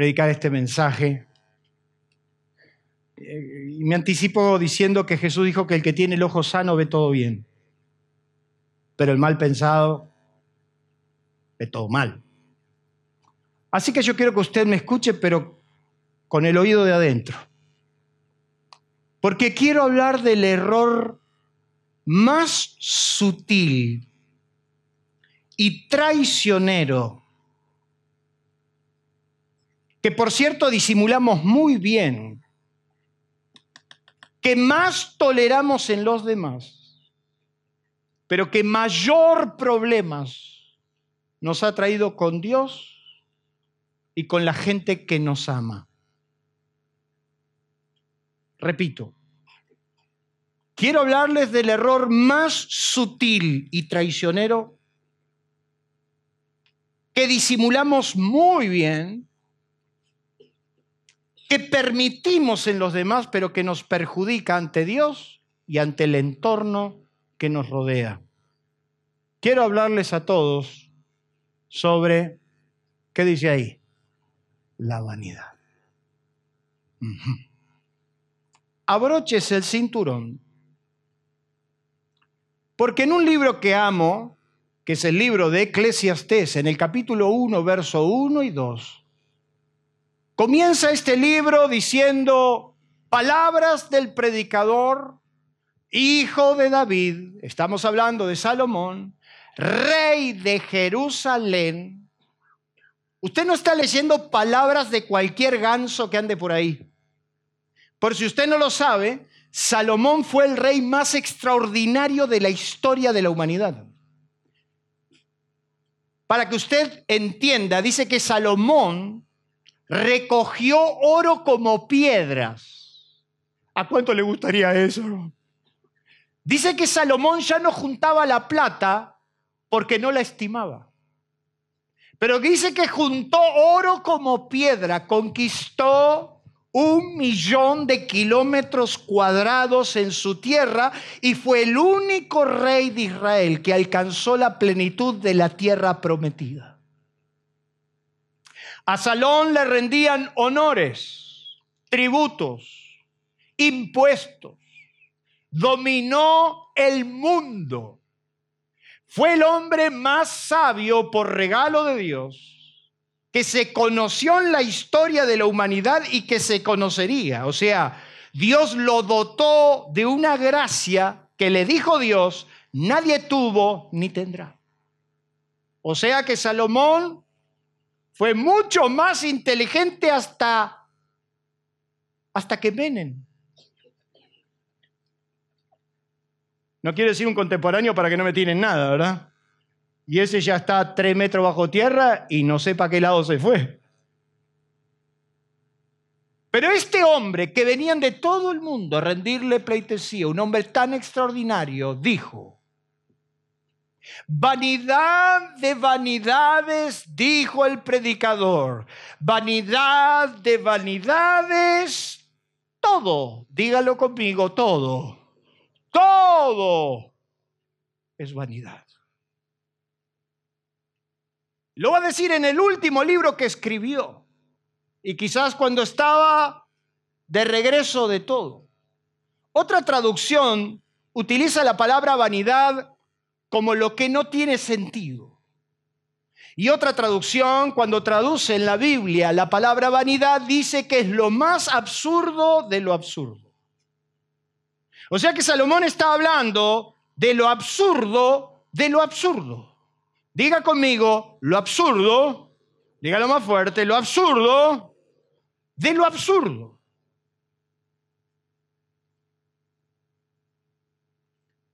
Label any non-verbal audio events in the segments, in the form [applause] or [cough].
predicar este mensaje. Eh, y me anticipo diciendo que Jesús dijo que el que tiene el ojo sano ve todo bien, pero el mal pensado ve todo mal. Así que yo quiero que usted me escuche, pero con el oído de adentro. Porque quiero hablar del error más sutil y traicionero que por cierto disimulamos muy bien, que más toleramos en los demás, pero que mayor problemas nos ha traído con Dios y con la gente que nos ama. Repito, quiero hablarles del error más sutil y traicionero que disimulamos muy bien que permitimos en los demás, pero que nos perjudica ante Dios y ante el entorno que nos rodea. Quiero hablarles a todos sobre, ¿qué dice ahí? La vanidad. Abroches el cinturón, porque en un libro que amo, que es el libro de Eclesiastés, en el capítulo 1, verso 1 y 2, Comienza este libro diciendo palabras del predicador, hijo de David, estamos hablando de Salomón, rey de Jerusalén. Usted no está leyendo palabras de cualquier ganso que ande por ahí. Por si usted no lo sabe, Salomón fue el rey más extraordinario de la historia de la humanidad. Para que usted entienda, dice que Salomón recogió oro como piedras. ¿A cuánto le gustaría eso? Dice que Salomón ya no juntaba la plata porque no la estimaba. Pero dice que juntó oro como piedra, conquistó un millón de kilómetros cuadrados en su tierra y fue el único rey de Israel que alcanzó la plenitud de la tierra prometida. A Salón le rendían honores, tributos, impuestos. Dominó el mundo. Fue el hombre más sabio por regalo de Dios que se conoció en la historia de la humanidad y que se conocería. O sea, Dios lo dotó de una gracia que le dijo Dios, nadie tuvo ni tendrá. O sea que Salomón fue mucho más inteligente hasta, hasta que venen. No quiero decir un contemporáneo para que no me tiren nada, ¿verdad? Y ese ya está tres metros bajo tierra y no sé para qué lado se fue. Pero este hombre que venían de todo el mundo a rendirle pleitesía, un hombre tan extraordinario, dijo, Vanidad de vanidades, dijo el predicador. Vanidad de vanidades, todo, dígalo conmigo, todo, todo es vanidad. Lo va a decir en el último libro que escribió y quizás cuando estaba de regreso de todo. Otra traducción utiliza la palabra vanidad como lo que no tiene sentido. Y otra traducción, cuando traduce en la Biblia la palabra vanidad, dice que es lo más absurdo de lo absurdo. O sea que Salomón está hablando de lo absurdo de lo absurdo. Diga conmigo, lo absurdo, dígalo más fuerte, lo absurdo de lo absurdo.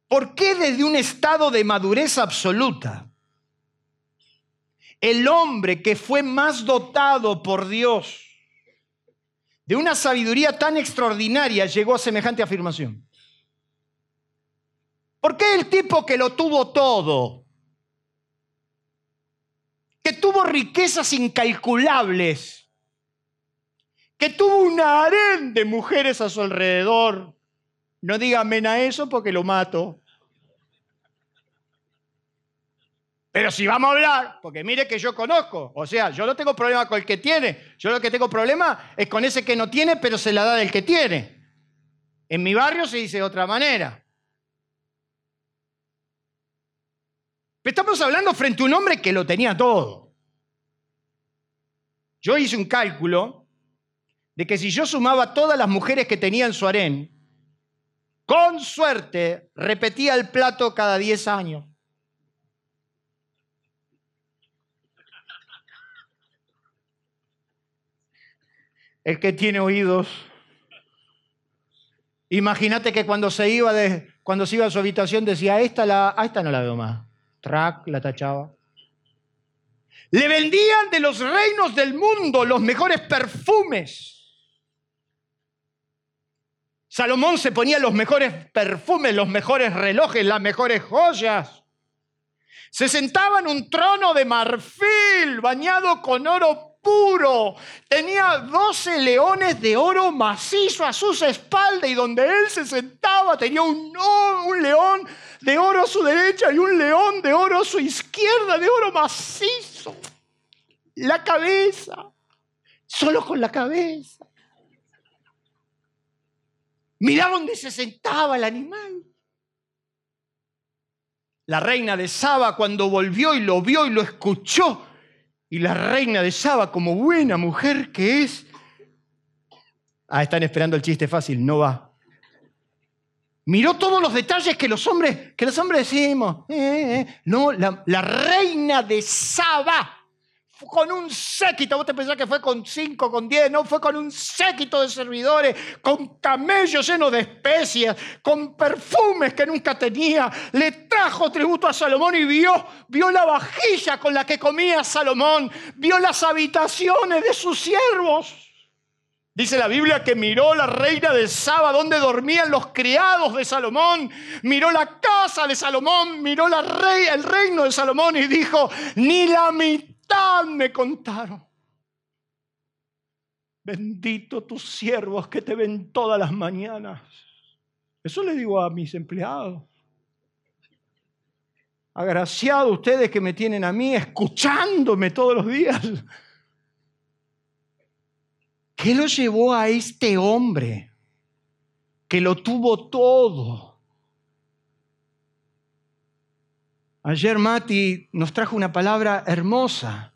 ¿Por qué desde un estado de madurez absoluta el hombre que fue más dotado por Dios de una sabiduría tan extraordinaria llegó a semejante afirmación? ¿Por qué el tipo que lo tuvo todo, que tuvo riquezas incalculables, que tuvo un harén de mujeres a su alrededor, no diga amén a eso porque lo mato. Pero si vamos a hablar, porque mire que yo conozco, o sea, yo no tengo problema con el que tiene, yo lo que tengo problema es con ese que no tiene, pero se la da del que tiene. En mi barrio se dice de otra manera. Estamos hablando frente a un hombre que lo tenía todo. Yo hice un cálculo de que si yo sumaba todas las mujeres que tenía en su harén, con suerte repetía el plato cada 10 años. el que tiene oídos. Imagínate que cuando se iba de, cuando se iba a su habitación decía, esta, la, a esta no la veo más. Track, la tachaba. Le vendían de los reinos del mundo los mejores perfumes. Salomón se ponía los mejores perfumes, los mejores relojes, las mejores joyas. Se sentaba en un trono de marfil bañado con oro puro. Tenía doce leones de oro macizo a sus espaldas y donde él se sentaba tenía un, un león de oro a su derecha y un león de oro a su izquierda, de oro macizo. La cabeza, solo con la cabeza. Mirá dónde se sentaba el animal. La reina de Saba cuando volvió y lo vio y lo escuchó, y la reina de Saba, como buena mujer que es, ah, están esperando el chiste fácil, no va. Miró todos los detalles que los hombres, que los hombres decimos. Eh, eh, eh. No, la, la reina de Saba con un séquito, vos te pensás que fue con cinco, con diez, no, fue con un séquito de servidores, con camellos llenos de especias, con perfumes que nunca tenía. Le trajo tributo a Salomón y vio, vio la vajilla con la que comía Salomón, vio las habitaciones de sus siervos. Dice la Biblia que miró la reina de Saba donde dormían los criados de Salomón, miró la casa de Salomón, miró la rey, el reino de Salomón y dijo, ni la mitad me contaron. Bendito tus siervos que te ven todas las mañanas. Eso le digo a mis empleados. Agraciados ustedes que me tienen a mí escuchándome todos los días. ¿Qué lo llevó a este hombre que lo tuvo todo? Ayer Mati nos trajo una palabra hermosa.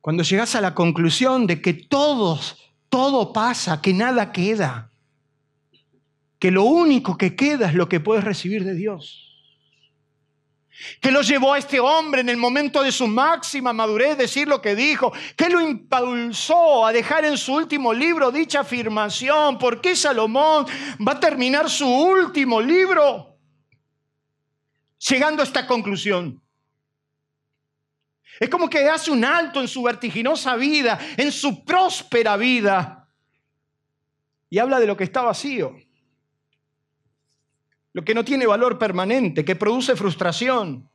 Cuando llegas a la conclusión de que todos, todo pasa, que nada queda, que lo único que queda es lo que puedes recibir de Dios. Que lo llevó a este hombre en el momento de su máxima madurez decir lo que dijo? ¿Qué lo impulsó a dejar en su último libro dicha afirmación? ¿Por qué Salomón va a terminar su último libro? Llegando a esta conclusión. Es como que hace un alto en su vertiginosa vida, en su próspera vida, y habla de lo que está vacío, lo que no tiene valor permanente, que produce frustración.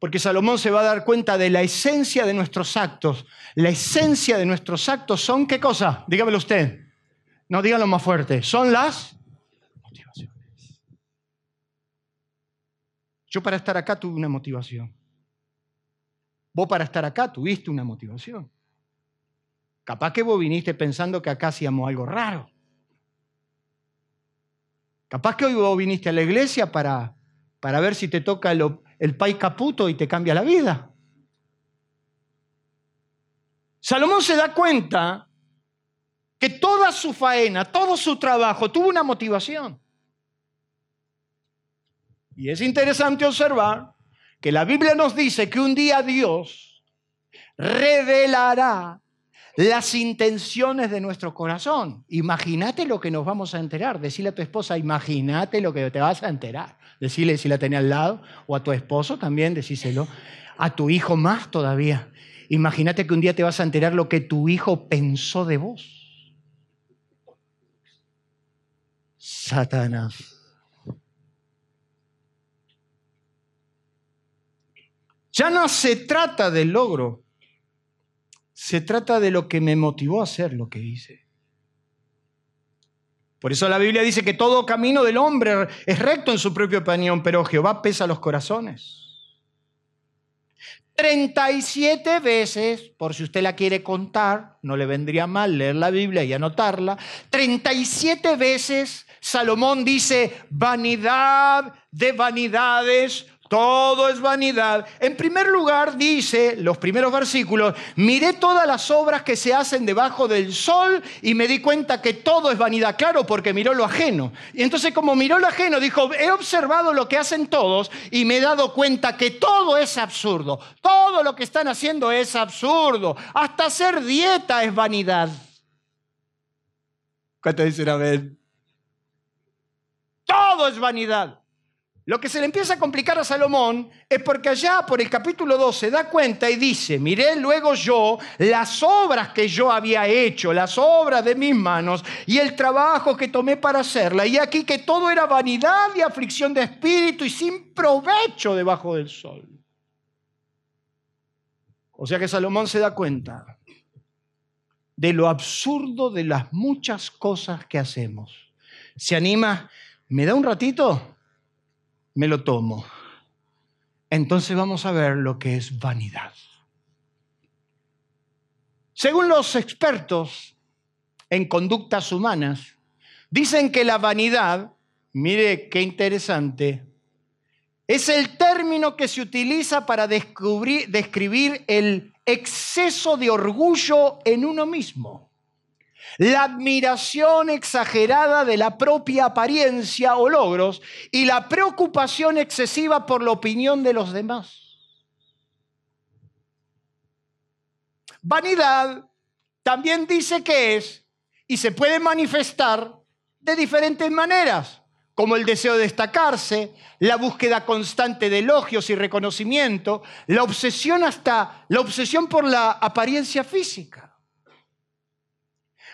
Porque Salomón se va a dar cuenta de la esencia de nuestros actos. La esencia de nuestros actos son qué cosa? Dígamelo usted. No dígalo más fuerte. Son las Yo para estar acá tuve una motivación. Vos para estar acá tuviste una motivación. Capaz que vos viniste pensando que acá hacíamos algo raro. Capaz que hoy vos viniste a la iglesia para, para ver si te toca el, el caputo y te cambia la vida. Salomón se da cuenta que toda su faena, todo su trabajo tuvo una motivación. Y es interesante observar que la Biblia nos dice que un día Dios revelará las intenciones de nuestro corazón. Imagínate lo que nos vamos a enterar. Decirle a tu esposa, imagínate lo que te vas a enterar. Decirle si la tenía al lado, o a tu esposo también, decíselo. A tu hijo más todavía. imagínate que un día te vas a enterar lo que tu hijo pensó de vos. Satanás. Ya no se trata del logro, se trata de lo que me motivó a hacer lo que hice. Por eso la Biblia dice que todo camino del hombre es recto en su propia opinión, pero Jehová pesa los corazones. 37 veces, por si usted la quiere contar, no le vendría mal leer la Biblia y anotarla, 37 veces Salomón dice, vanidad de vanidades, todo es vanidad. En primer lugar, dice los primeros versículos, miré todas las obras que se hacen debajo del sol y me di cuenta que todo es vanidad. Claro, porque miró lo ajeno. Y entonces como miró lo ajeno, dijo, he observado lo que hacen todos y me he dado cuenta que todo es absurdo. Todo lo que están haciendo es absurdo. Hasta hacer dieta es vanidad. ¿Cuánto dicen amén? Todo es vanidad. Lo que se le empieza a complicar a Salomón es porque allá por el capítulo 2 se da cuenta y dice, miré luego yo las obras que yo había hecho, las obras de mis manos y el trabajo que tomé para hacerla. Y aquí que todo era vanidad y aflicción de espíritu y sin provecho debajo del sol. O sea que Salomón se da cuenta de lo absurdo de las muchas cosas que hacemos. Se anima, ¿me da un ratito? Me lo tomo. Entonces vamos a ver lo que es vanidad. Según los expertos en conductas humanas, dicen que la vanidad, mire qué interesante, es el término que se utiliza para describir el exceso de orgullo en uno mismo la admiración exagerada de la propia apariencia o logros y la preocupación excesiva por la opinión de los demás. Vanidad también dice que es y se puede manifestar de diferentes maneras, como el deseo de destacarse, la búsqueda constante de elogios y reconocimiento, la obsesión hasta la obsesión por la apariencia física.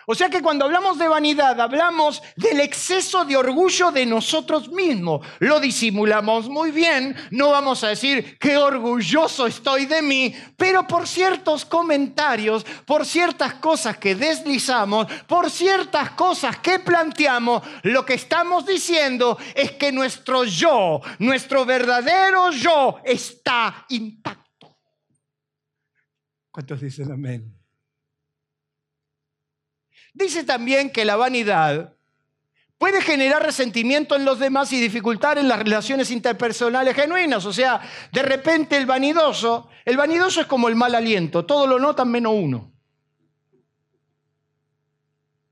O sea que cuando hablamos de vanidad, hablamos del exceso de orgullo de nosotros mismos. Lo disimulamos muy bien, no vamos a decir qué orgulloso estoy de mí, pero por ciertos comentarios, por ciertas cosas que deslizamos, por ciertas cosas que planteamos, lo que estamos diciendo es que nuestro yo, nuestro verdadero yo está intacto. ¿Cuántos dicen amén? Dice también que la vanidad puede generar resentimiento en los demás y dificultar en las relaciones interpersonales genuinas. O sea, de repente el vanidoso, el vanidoso es como el mal aliento, todo lo notan menos uno.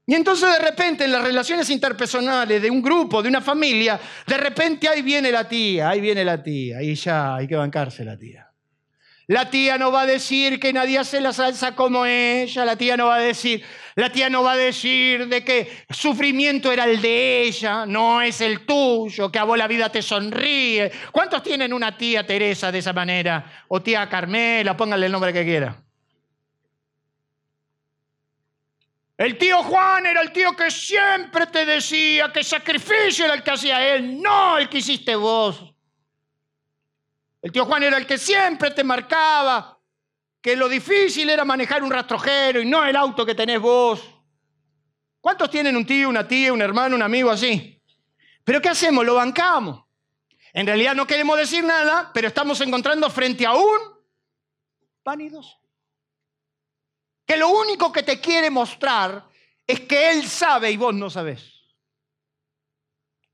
Y entonces de repente en las relaciones interpersonales de un grupo, de una familia, de repente ahí viene la tía, ahí viene la tía, y ya hay que bancarse la tía. La tía no va a decir que nadie hace la salsa como ella, la tía no va a decir, la tía no va a decir de que sufrimiento era el de ella, no es el tuyo, que a vos la vida te sonríe. ¿Cuántos tienen una tía Teresa de esa manera? O tía Carmela, pónganle el nombre que quiera. El tío Juan era el tío que siempre te decía que sacrificio era el que hacía él, no el que hiciste vos. El tío Juan era el que siempre te marcaba que lo difícil era manejar un rastrojero y no el auto que tenés vos. ¿Cuántos tienen un tío, una tía, un hermano, un amigo así? Pero ¿qué hacemos? Lo bancamos. En realidad no queremos decir nada, pero estamos encontrando frente a un vanidoso. Que lo único que te quiere mostrar es que él sabe y vos no sabés.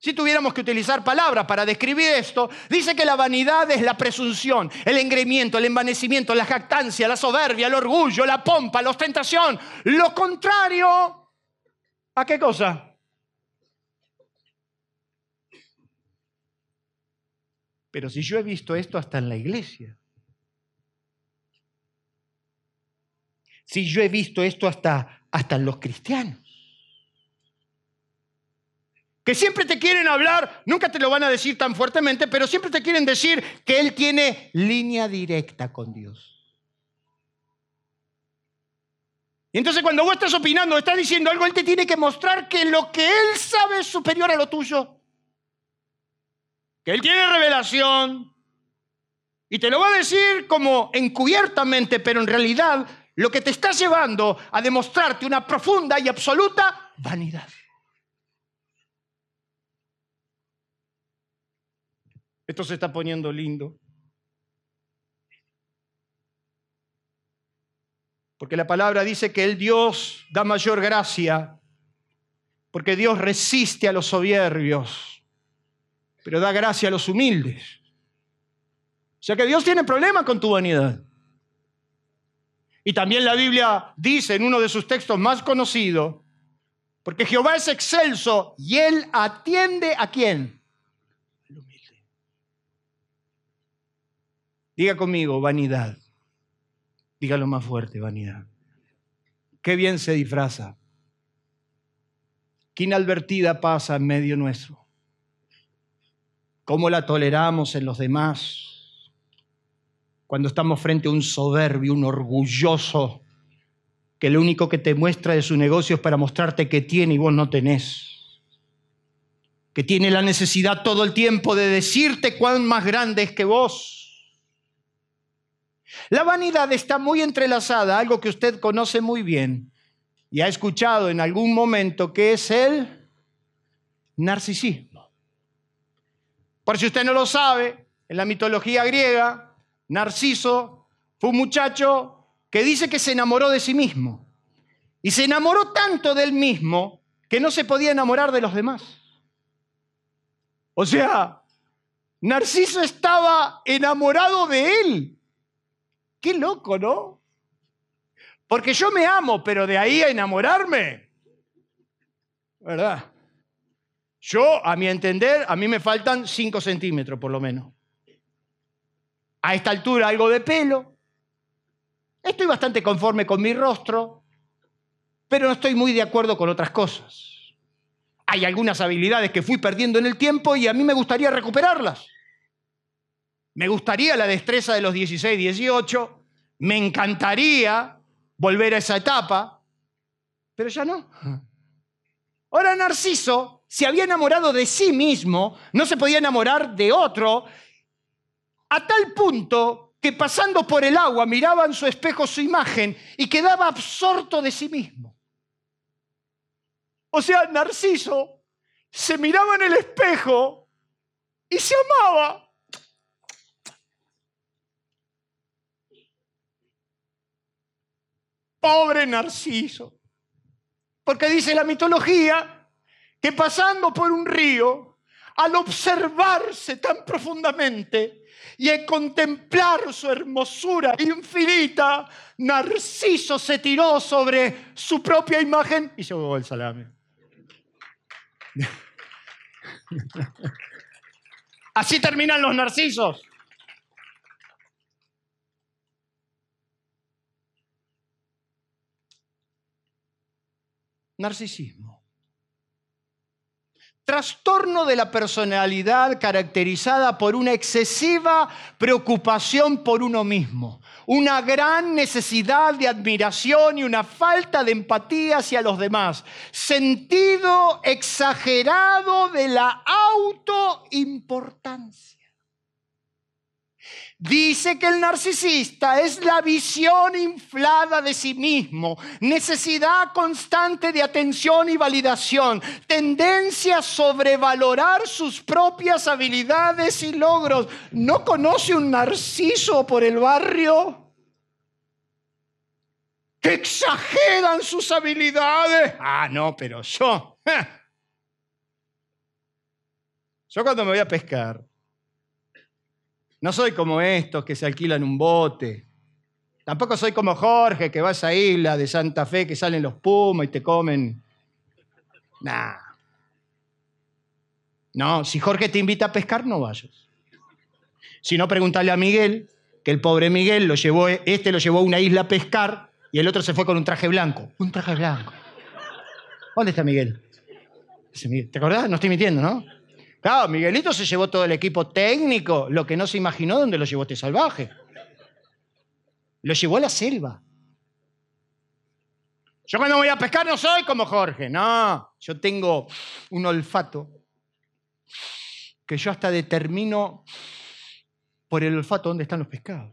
Si tuviéramos que utilizar palabras para describir esto, dice que la vanidad es la presunción, el engreimiento, el envanecimiento, la jactancia, la soberbia, el orgullo, la pompa, la ostentación. Lo contrario, ¿a qué cosa? Pero si yo he visto esto hasta en la iglesia, si yo he visto esto hasta, hasta en los cristianos, que siempre te quieren hablar, nunca te lo van a decir tan fuertemente, pero siempre te quieren decir que Él tiene línea directa con Dios. Y entonces cuando vos estás opinando, estás diciendo algo, él te tiene que mostrar que lo que él sabe es superior a lo tuyo. Que él tiene revelación. Y te lo va a decir como encubiertamente, pero en realidad lo que te está llevando a demostrarte una profunda y absoluta vanidad. Esto se está poniendo lindo. Porque la palabra dice que el Dios da mayor gracia, porque Dios resiste a los soberbios, pero da gracia a los humildes. O sea que Dios tiene problema con tu vanidad. Y también la Biblia dice en uno de sus textos más conocidos, porque Jehová es excelso y él atiende a quién? Al humilde. Diga conmigo, vanidad. Dígalo más fuerte, vanidad. Qué bien se disfraza. Qué inadvertida pasa en medio nuestro. Cómo la toleramos en los demás. Cuando estamos frente a un soberbio, un orgulloso, que lo único que te muestra de su negocio es para mostrarte que tiene y vos no tenés. Que tiene la necesidad todo el tiempo de decirte cuán más grande es que vos la vanidad está muy entrelazada algo que usted conoce muy bien y ha escuchado en algún momento, que es el narcisismo. Por si usted no lo sabe, en la mitología griega, Narciso fue un muchacho que dice que se enamoró de sí mismo. Y se enamoró tanto del mismo que no se podía enamorar de los demás. O sea, Narciso estaba enamorado de él Qué loco, ¿no? Porque yo me amo, pero de ahí a enamorarme. ¿Verdad? Yo, a mi entender, a mí me faltan 5 centímetros por lo menos. A esta altura algo de pelo. Estoy bastante conforme con mi rostro, pero no estoy muy de acuerdo con otras cosas. Hay algunas habilidades que fui perdiendo en el tiempo y a mí me gustaría recuperarlas. Me gustaría la destreza de los 16, 18. Me encantaría volver a esa etapa, pero ya no. Ahora Narciso se había enamorado de sí mismo, no se podía enamorar de otro, a tal punto que pasando por el agua miraba en su espejo su imagen y quedaba absorto de sí mismo. O sea, Narciso se miraba en el espejo y se amaba. Pobre Narciso. Porque dice la mitología que pasando por un río, al observarse tan profundamente y en contemplar su hermosura infinita, Narciso se tiró sobre su propia imagen y se el salame. [laughs] Así terminan los narcisos. Narcisismo. Trastorno de la personalidad caracterizada por una excesiva preocupación por uno mismo, una gran necesidad de admiración y una falta de empatía hacia los demás, sentido exagerado de la autoimportancia. Dice que el narcisista es la visión inflada de sí mismo, necesidad constante de atención y validación, tendencia a sobrevalorar sus propias habilidades y logros. ¿No conoce un narciso por el barrio? Que exageran sus habilidades. Ah, no, pero yo. [laughs] Yo cuando me voy a pescar, no soy como estos que se alquilan un bote. Tampoco soy como Jorge, que va a isla de Santa Fe que salen los pumas y te comen. Nah. No, si Jorge te invita a pescar, no vayas. Si no, pregúntale a Miguel, que el pobre Miguel lo llevó, este lo llevó a una isla a pescar y el otro se fue con un traje blanco. Un traje blanco. ¿Dónde está Miguel? ¿Te acordás? No estoy mintiendo, ¿no? Claro, Miguelito se llevó todo el equipo técnico, lo que no se imaginó dónde lo llevó este salvaje. Lo llevó a la selva. Yo cuando voy a pescar no soy como Jorge, no. Yo tengo un olfato que yo hasta determino por el olfato dónde están los pescados.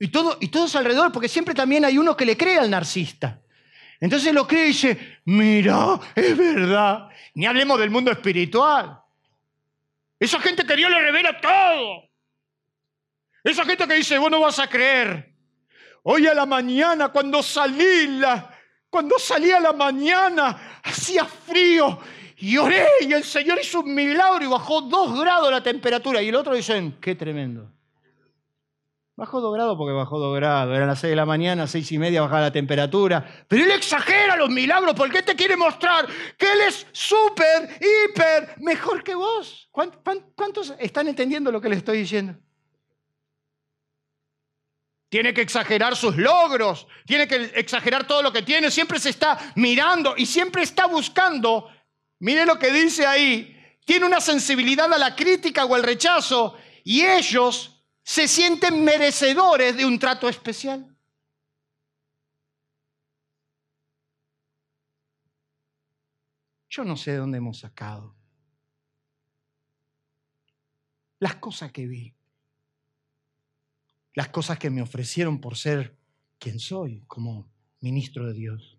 Y, y todos alrededor, porque siempre también hay uno que le cree al narcisista. Entonces lo cree y dice, mira, es verdad. Ni hablemos del mundo espiritual. Esa gente que Dios le revela todo. Esa gente que dice, vos no vas a creer. Hoy a la mañana, cuando salí, la, cuando salí a la mañana, hacía frío y oré y el Señor hizo un milagro y bajó dos grados la temperatura. Y el otro dicen, qué tremendo. Bajó dos grados porque bajó dos grados. Eran las seis de la mañana, seis y media bajaba la temperatura. Pero él exagera los milagros porque te quiere mostrar que él es súper, hiper, mejor que vos. ¿Cuántos están entendiendo lo que les estoy diciendo? Tiene que exagerar sus logros, tiene que exagerar todo lo que tiene, siempre se está mirando y siempre está buscando. Mire lo que dice ahí, tiene una sensibilidad a la crítica o al rechazo y ellos se sienten merecedores de un trato especial. Yo no sé de dónde hemos sacado las cosas que vi, las cosas que me ofrecieron por ser quien soy como ministro de Dios.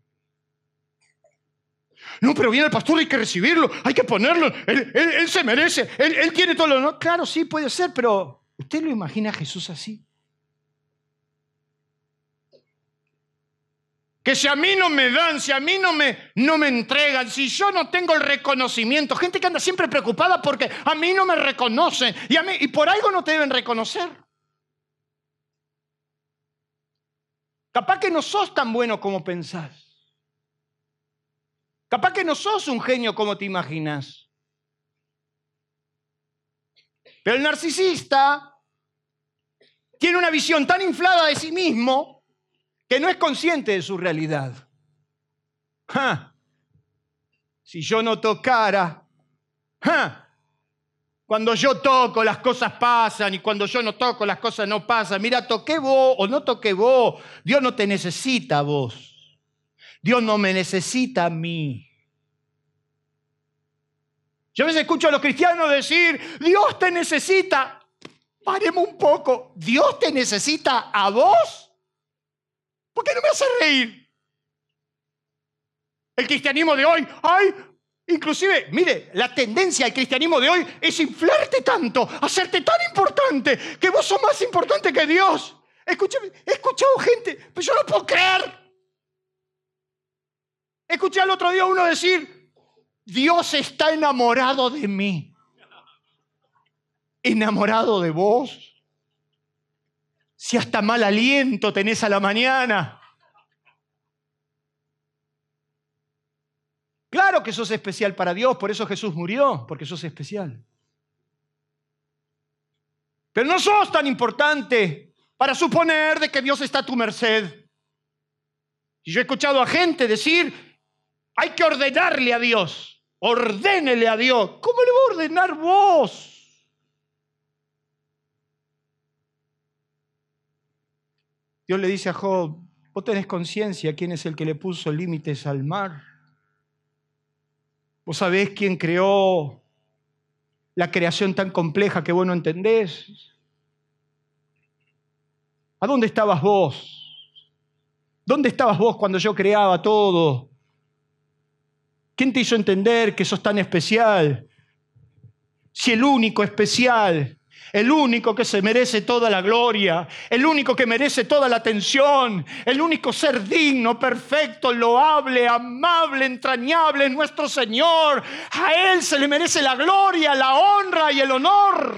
No, pero viene el pastor, hay que recibirlo, hay que ponerlo, él, se merece, él, tiene todo lo... No, claro, sí puede ser, pero ¿Usted lo imagina a Jesús así? Que si a mí no me dan, si a mí no me, no me entregan, si yo no tengo el reconocimiento, gente que anda siempre preocupada porque a mí no me reconocen y, a mí, y por algo no te deben reconocer. Capaz que no sos tan bueno como pensás. Capaz que no sos un genio como te imaginas. Pero el narcisista tiene una visión tan inflada de sí mismo que no es consciente de su realidad. Si yo no tocara, cuando yo toco las cosas pasan y cuando yo no toco las cosas no pasan. Mira, toqué vos o no toqué vos. Dios no te necesita a vos. Dios no me necesita a mí. Yo a veces escucho a los cristianos decir, Dios te necesita. Paremos un poco. ¿Dios te necesita a vos? ¿Por qué no me hace reír? El cristianismo de hoy, ay, inclusive, mire, la tendencia del cristianismo de hoy es inflarte tanto, hacerte tan importante, que vos sos más importante que Dios. Escúchame, he escuchado gente, pero yo no puedo creer. Escuché al otro día uno decir, Dios está enamorado de mí. Enamorado de vos. Si hasta mal aliento tenés a la mañana. Claro que sos especial para Dios, por eso Jesús murió, porque sos especial. Pero no sos tan importante para suponer de que Dios está a tu merced. Y yo he escuchado a gente decir, hay que ordenarle a Dios. Ordénele a Dios. ¿Cómo le va a ordenar vos? Dios le dice a Job, vos tenés conciencia quién es el que le puso límites al mar. Vos sabés quién creó la creación tan compleja que vos no entendés. ¿A dónde estabas vos? ¿Dónde estabas vos cuando yo creaba todo? ¿Quién te hizo entender que sos tan especial? Si el único especial, el único que se merece toda la gloria, el único que merece toda la atención, el único ser digno, perfecto, loable, amable, entrañable, es nuestro Señor. A Él se le merece la gloria, la honra y el honor.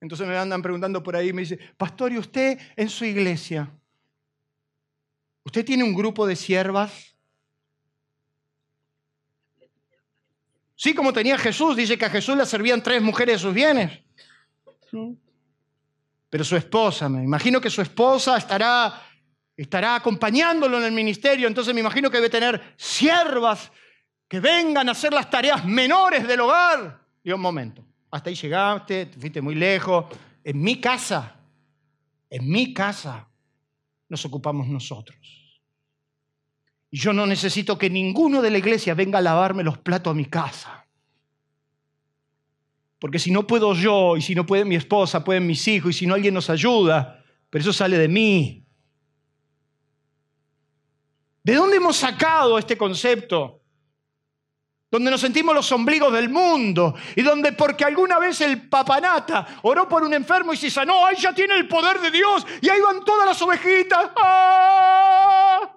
Entonces me andan preguntando por ahí, me dice, pastor, ¿y usted en su iglesia? ¿Usted tiene un grupo de siervas? Sí, como tenía Jesús, dice que a Jesús le servían tres mujeres de sus bienes. Pero su esposa, me imagino que su esposa estará, estará acompañándolo en el ministerio, entonces me imagino que debe tener siervas que vengan a hacer las tareas menores del hogar. Y un momento. hasta ahí llegaste, te fuiste muy lejos. En mi casa, en mi casa, nos ocupamos nosotros. Y yo no necesito que ninguno de la iglesia venga a lavarme los platos a mi casa. Porque si no puedo yo, y si no puede mi esposa, pueden mis hijos, y si no alguien nos ayuda, pero eso sale de mí. ¿De dónde hemos sacado este concepto? Donde nos sentimos los ombligos del mundo y donde porque alguna vez el papanata oró por un enfermo y se sanó, ahí ya tiene el poder de Dios y ahí van todas las ovejitas. ¡Ah!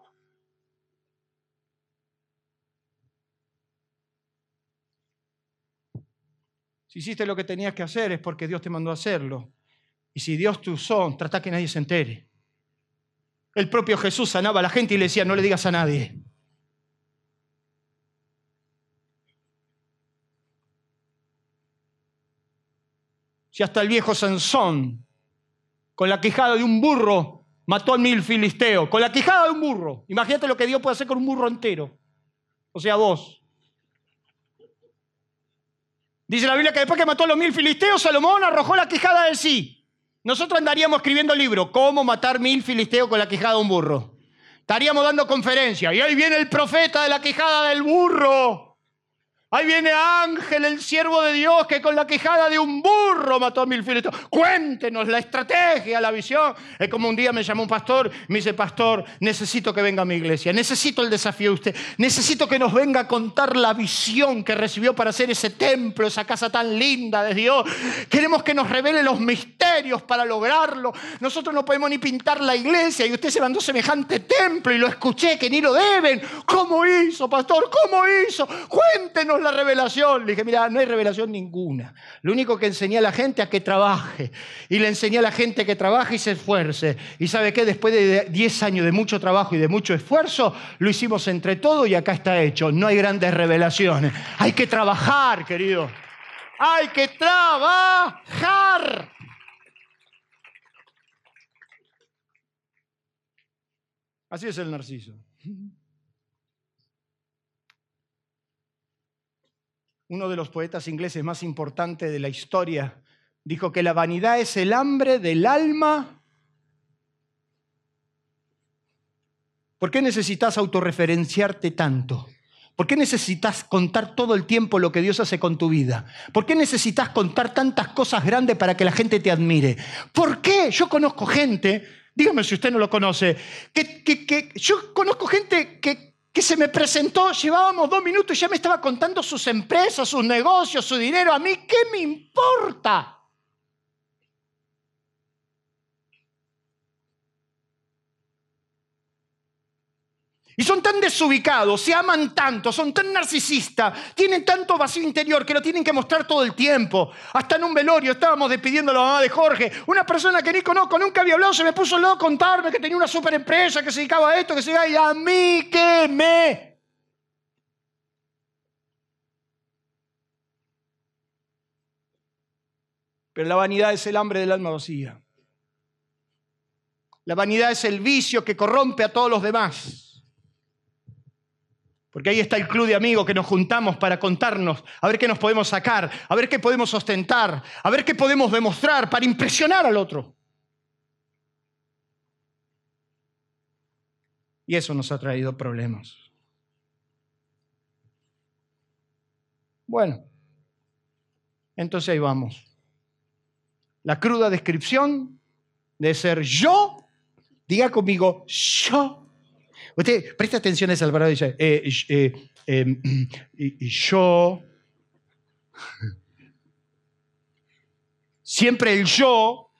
Si hiciste lo que tenías que hacer es porque Dios te mandó a hacerlo. Y si Dios te usó, trata que nadie se entere. El propio Jesús sanaba a la gente y le decía, no le digas a nadie. Si hasta el viejo Sansón, con la quijada de un burro, mató al mil filisteo, con la quijada de un burro. Imagínate lo que Dios puede hacer con un burro entero. O sea, vos. Dice la Biblia que después que mató a los mil filisteos, Salomón arrojó la quijada de sí. Nosotros andaríamos escribiendo libro, ¿cómo matar mil filisteos con la quijada de un burro? Estaríamos dando conferencia y ahí viene el profeta de la quijada del burro. Ahí viene Ángel, el siervo de Dios, que con la quejada de un burro mató a mil filisteos. Cuéntenos la estrategia, la visión. Es como un día me llamó un pastor, me dice, pastor, necesito que venga a mi iglesia, necesito el desafío de usted, necesito que nos venga a contar la visión que recibió para hacer ese templo, esa casa tan linda de Dios. Queremos que nos revele los misterios para lograrlo. Nosotros no podemos ni pintar la iglesia y usted se mandó semejante templo y lo escuché que ni lo deben. ¿Cómo hizo, pastor? ¿Cómo hizo? Cuéntenos la revelación. Le dije, mira, no hay revelación ninguna. Lo único que enseñé a la gente a que trabaje. Y le enseñé a la gente que trabaje y se esfuerce. Y sabe qué, después de 10 años de mucho trabajo y de mucho esfuerzo, lo hicimos entre todos y acá está hecho. No hay grandes revelaciones. Hay que trabajar, querido. Hay que trabajar. Así es el narciso. Uno de los poetas ingleses más importantes de la historia, dijo que la vanidad es el hambre del alma. ¿Por qué necesitas autorreferenciarte tanto? ¿Por qué necesitas contar todo el tiempo lo que Dios hace con tu vida? ¿Por qué necesitas contar tantas cosas grandes para que la gente te admire? ¿Por qué? Yo conozco gente, dígame si usted no lo conoce, que, que yo conozco gente que que se me presentó, llevábamos dos minutos y ya me estaba contando sus empresas, sus negocios, su dinero. A mí, ¿qué me importa? Y son tan desubicados, se aman tanto, son tan narcisistas, tienen tanto vacío interior que lo tienen que mostrar todo el tiempo. Hasta en un velorio estábamos despidiendo a la mamá de Jorge. Una persona que ni conozco, nunca había hablado, se me puso loco a contarme que tenía una super empresa, que se dedicaba a esto, que se dedicaba y a mí que me. Pero la vanidad es el hambre del alma vacía. La vanidad es el vicio que corrompe a todos los demás. Porque ahí está el club de amigos que nos juntamos para contarnos, a ver qué nos podemos sacar, a ver qué podemos ostentar, a ver qué podemos demostrar para impresionar al otro. Y eso nos ha traído problemas. Bueno, entonces ahí vamos. La cruda descripción de ser yo, diga conmigo, yo Usted presta atención a esa palabra dice, eh, eh, em, [clears throat] yo, siempre el yo,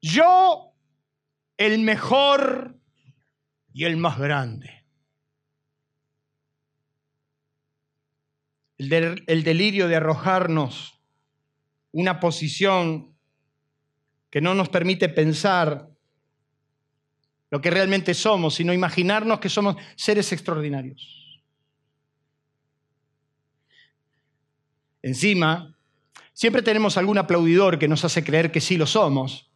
yo el mejor y el más grande. el delirio de arrojarnos una posición que no nos permite pensar lo que realmente somos, sino imaginarnos que somos seres extraordinarios. Encima, siempre tenemos algún aplaudidor que nos hace creer que sí lo somos.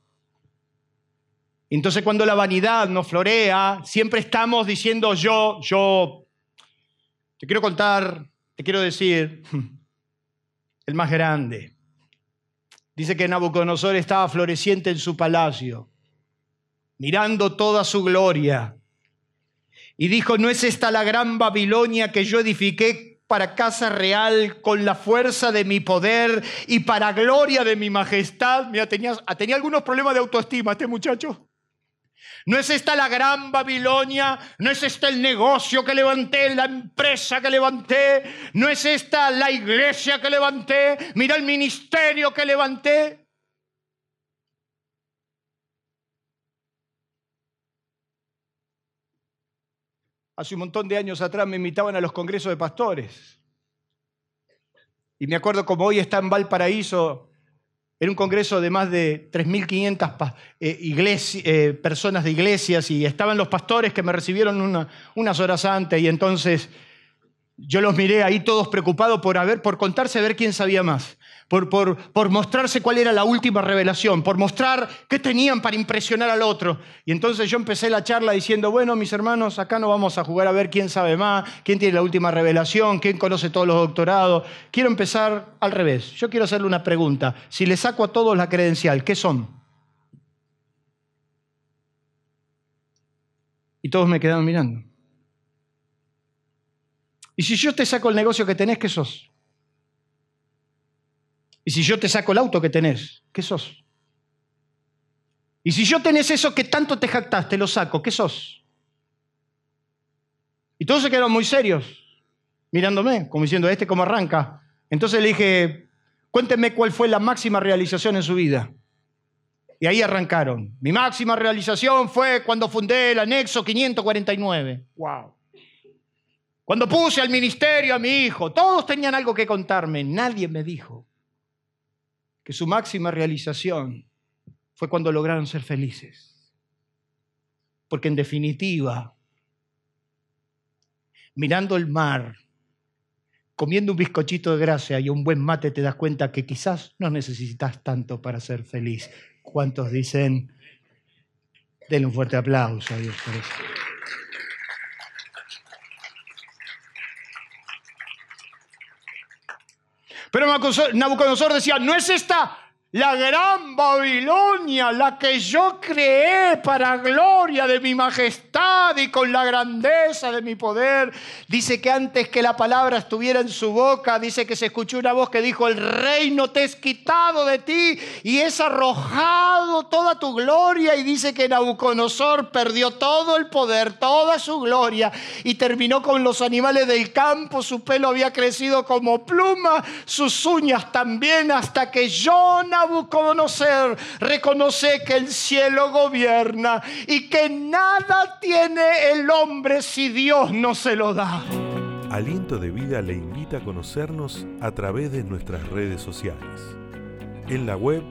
Entonces cuando la vanidad nos florea, siempre estamos diciendo yo, yo, te quiero contar, te quiero decir, [laughs] el más grande. Dice que Nabucodonosor estaba floreciente en su palacio, mirando toda su gloria. Y dijo, ¿no es esta la gran Babilonia que yo edifiqué para casa real con la fuerza de mi poder y para gloria de mi majestad? Mira, tenía, tenía algunos problemas de autoestima este muchacho. ¿No es esta la gran Babilonia? ¿No es este el negocio que levanté, la empresa que levanté? ¿No es esta la iglesia que levanté? Mira el ministerio que levanté. Hace un montón de años atrás me invitaban a los congresos de pastores. Y me acuerdo como hoy está en Valparaíso era un congreso de más de 3.500 eh, eh, personas de iglesias y estaban los pastores que me recibieron unas horas antes y entonces yo los miré ahí todos preocupados por, haber, por contarse a ver quién sabía más, por, mostrarse cuál era la última revelación, por mostrar qué tenían para impresionar al otro. Y entonces yo empecé la charla diciendo, bueno, mis hermanos, acá no vamos a jugar a ver quién sabe más, quién tiene la última revelación, quién conoce todos los doctorados. Quiero empezar al revés. Yo quiero hacerle una pregunta. Si le saco a todos la credencial, ¿qué son? Y todos me quedaron mirando. Y si yo te saco el negocio que tenés, ¿qué sos? Y si yo te saco el auto que tenés, ¿qué sos? Y si yo tenés eso que tanto te jactaste, lo saco, ¿qué sos? Y todos se quedaron muy serios, mirándome, como diciendo, ¿este cómo arranca? Entonces le dije, cuénteme cuál fue la máxima realización en su vida. Y ahí arrancaron. Mi máxima realización fue cuando fundé el anexo 549. ¡Wow! Cuando puse al ministerio a mi hijo, todos tenían algo que contarme. Nadie me dijo que su máxima realización fue cuando lograron ser felices. Porque en definitiva, mirando el mar, comiendo un bizcochito de gracia y un buen mate, te das cuenta que quizás no necesitas tanto para ser feliz. ¿Cuántos dicen? Denle un fuerte aplauso a Dios por eso. Pero Nabucodonosor decía, no es esta la gran Babilonia, la que yo creé para gloria de mi majestad y con la grandeza de mi poder. Dice que antes que la palabra estuviera en su boca, dice que se escuchó una voz que dijo, el reino te es quitado de ti y es arrojado toda tu gloria. Y dice que Nabucodonosor perdió todo el poder, toda su gloria y terminó con los animales del campo. Su pelo había crecido como pluma, sus uñas también, hasta que yo, Nabucodonosor reconoce que el cielo gobierna y que nada tiene el hombre si Dios no se lo da. Aliento de Vida le invita a conocernos a través de nuestras redes sociales. En la web,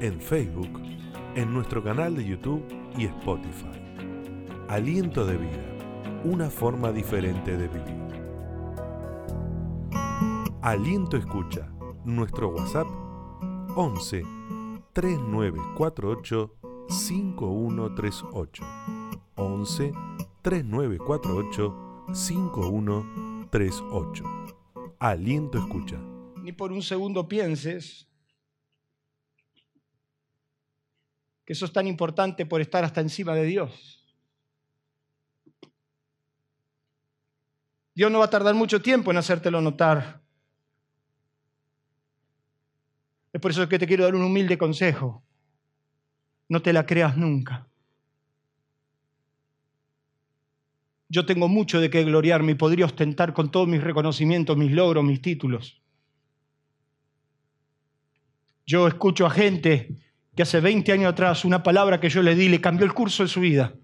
en Facebook, en nuestro canal de YouTube y Spotify. Aliento de Vida, una forma diferente de vivir. Aliento Escucha, nuestro WhatsApp 11 3948 5138. 11 3948 5138. Aliento escucha. Ni por un segundo pienses que eso es tan importante por estar hasta encima de Dios. Dios no va a tardar mucho tiempo en hacértelo notar. Es por eso que te quiero dar un humilde consejo. No te la creas nunca. Yo tengo mucho de qué gloriarme y podría ostentar con todos mis reconocimientos, mis logros, mis títulos. Yo escucho a gente que hace 20 años atrás una palabra que yo le di le cambió el curso de su vida.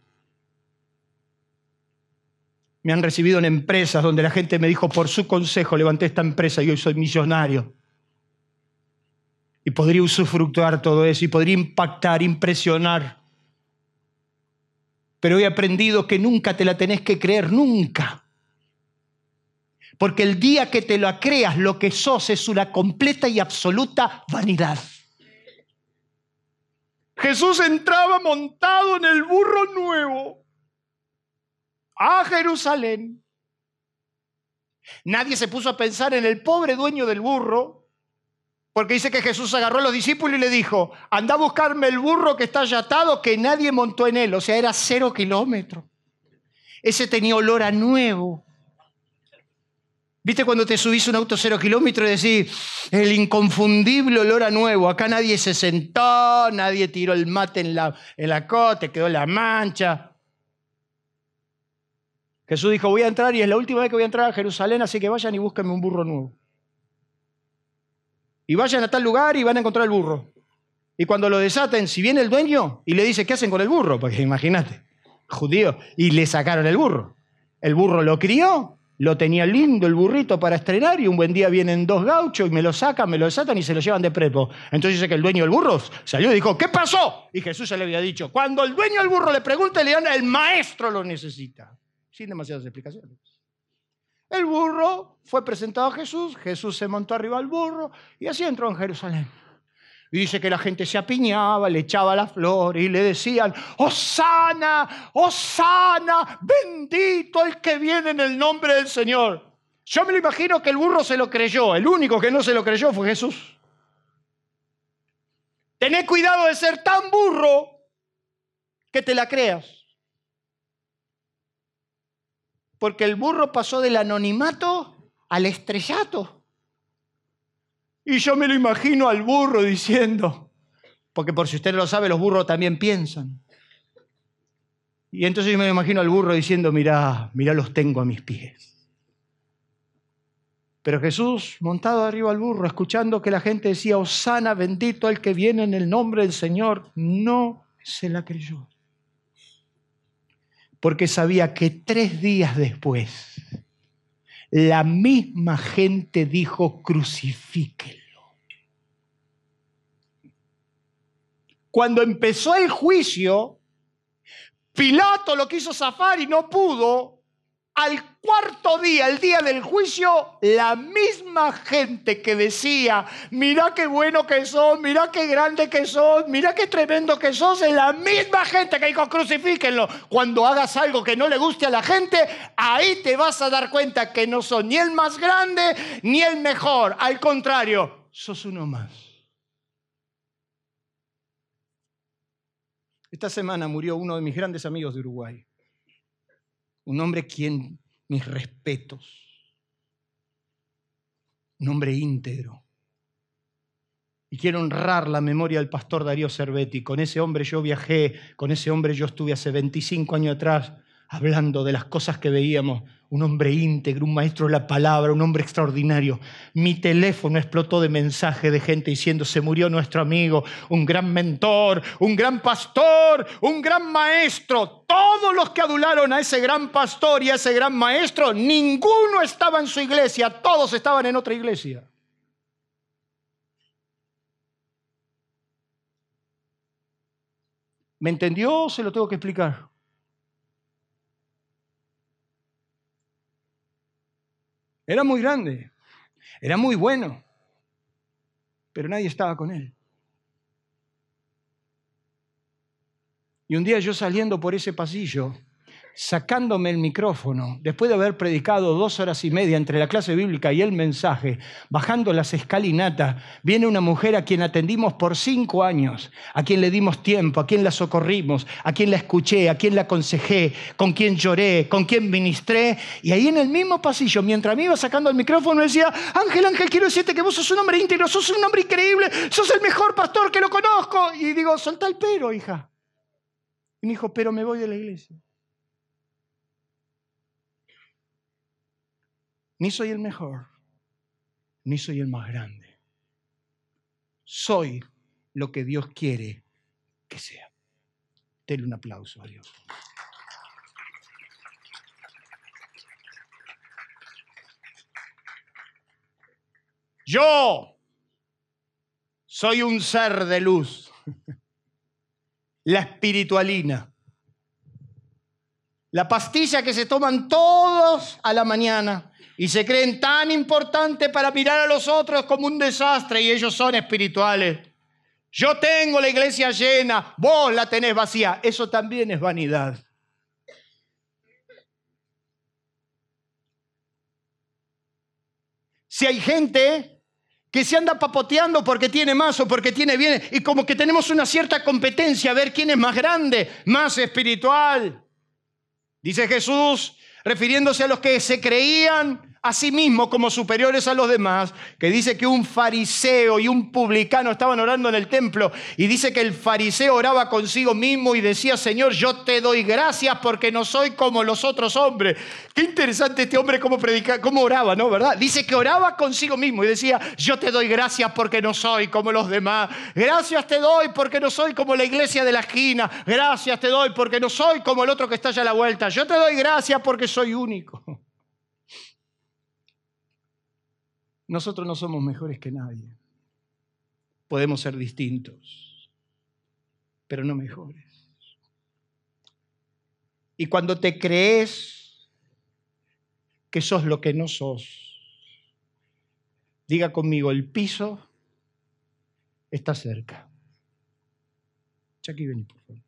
Me han recibido en empresas donde la gente me dijo, por su consejo levanté esta empresa y hoy soy millonario y podría usufructuar todo eso y podría impactar, impresionar. Pero he aprendido que nunca te la tenés que creer, nunca. Porque el día que te la creas, lo que sos es una completa y absoluta vanidad. Jesús entraba montado en el burro nuevo a Jerusalén. Nadie se puso a pensar en el pobre dueño del burro Porque dice que Jesús agarró a los discípulos y le dijo, anda a buscarme el burro que está ya atado, que nadie montó en él. O sea, era cero kilómetros. Ese tenía olor a nuevo. ¿Viste cuando te subís un auto cero kilómetros y decís, el inconfundible olor a nuevo? Acá nadie se sentó, nadie tiró el mate en la, en la cote, quedó la mancha. Jesús dijo, voy a entrar y es la última vez que voy a entrar a Jerusalén, así que vayan y búsquenme un burro nuevo. Y vayan a tal lugar y van a encontrar el burro. Y cuando lo desaten, si viene el dueño y le dice, ¿qué hacen con el burro? Porque [laughs] imagínate, judío, y le sacaron el burro. El burro lo crió lo tenía lindo el burrito para estrenar y un buen día vienen dos gauchos y me lo sacan, me lo desatan y se lo llevan de prepo. Entonces dice que el dueño del burro salió y dijo, ¿qué pasó? Y Jesús se le había dicho, cuando el dueño del burro le pregunta, le dan, el maestro lo necesita. Sin demasiadas explicaciones. El burro fue presentado a Jesús, Jesús se montó arriba al burro y así entró en Jerusalén. Y dice que la gente se apiñaba, le echaba la flor y le decían, Osana, Osana, bendito el que viene en el nombre del Señor. Yo me lo imagino que el burro se lo creyó, el único que no se lo creyó fue Jesús. Tené cuidado de ser tan burro que te la creas. Porque el burro pasó del anonimato al estrellato. Y yo me lo imagino al burro diciendo, porque por si usted lo sabe, los burros también piensan. Y entonces yo me lo imagino al burro diciendo, mirá, mirá, los tengo a mis pies. Pero Jesús, montado arriba al burro, escuchando que la gente decía, Osana, bendito el que viene en el nombre del Señor, no se la creyó. Porque sabía que tres días después la misma gente dijo, crucifíquelo. Cuando empezó el juicio, Pilato lo quiso zafar y no pudo, al cuarto día, el día del juicio, la misma gente que decía, mira qué bueno que sos, mira qué grande que sos, mira qué tremendo que sos, es la misma gente que dijo crucifíquenlo. Cuando hagas algo que no le guste a la gente, ahí te vas a dar cuenta que no sos ni el más grande ni el mejor. Al contrario, sos uno más. Esta semana murió uno de mis grandes amigos de Uruguay un hombre quien mis respetos, un hombre íntegro. Y quiero honrar la memoria del pastor Darío Cervetti. Con ese hombre yo viajé, con ese hombre yo estuve hace 25 años atrás hablando de las cosas que veíamos. Un hombre íntegro, un maestro de la palabra, un hombre extraordinario. Mi teléfono explotó de mensaje de gente diciendo, se murió nuestro amigo, un gran mentor, un gran pastor, un gran maestro. Todos los que adularon a ese gran pastor y a ese gran maestro, ninguno estaba en su iglesia, todos estaban en otra iglesia. ¿Me entendió? Se lo tengo que explicar. Era muy grande, era muy bueno, pero nadie estaba con él. Y un día yo saliendo por ese pasillo, sacándome el micrófono, después de haber predicado dos horas y media entre la clase bíblica y el mensaje, bajando las escalinatas, viene una mujer a quien atendimos por cinco años, a quien le dimos tiempo, a quien la socorrimos, a quien la escuché, a quien la aconsejé, con quien lloré, con quien ministré. Y ahí en el mismo pasillo, mientras me iba sacando el micrófono, decía, Ángel, Ángel, quiero decirte que vos sos un hombre íntegro, sos un hombre increíble, sos el mejor pastor que lo conozco. Y digo, soltá el pero, hija. Y me dijo, pero me voy de la iglesia. Ni soy el mejor, ni soy el más grande. Soy lo que Dios quiere que sea. Denle un aplauso a Dios. Yo soy un ser de luz. La espiritualina. La pastilla que se toman todos a la mañana y se creen tan importantes para mirar a los otros como un desastre y ellos son espirituales. Yo tengo la iglesia llena, vos la tenés vacía. Eso también es vanidad. Si hay gente que se anda papoteando porque tiene más o porque tiene bien, y como que tenemos una cierta competencia a ver quién es más grande, más espiritual. Dice Jesús, refiriéndose a los que se creían a sí como superiores a los demás, que dice que un fariseo y un publicano estaban orando en el templo y dice que el fariseo oraba consigo mismo y decía, Señor, yo te doy gracias porque no soy como los otros hombres. Qué interesante este hombre cómo predica, cómo oraba, ¿no? ¿Verdad? Dice que oraba consigo mismo y decía, yo te doy gracias porque no soy como los demás. Gracias te doy porque no soy como la iglesia de la esquina. Gracias te doy porque no soy como el otro que está allá a la vuelta. Yo te doy gracias porque soy único. Nosotros no somos mejores que nadie. Podemos ser distintos, pero no mejores. Y cuando te crees que sos lo que no sos, diga conmigo, el piso está cerca. Aquí vení, por favor.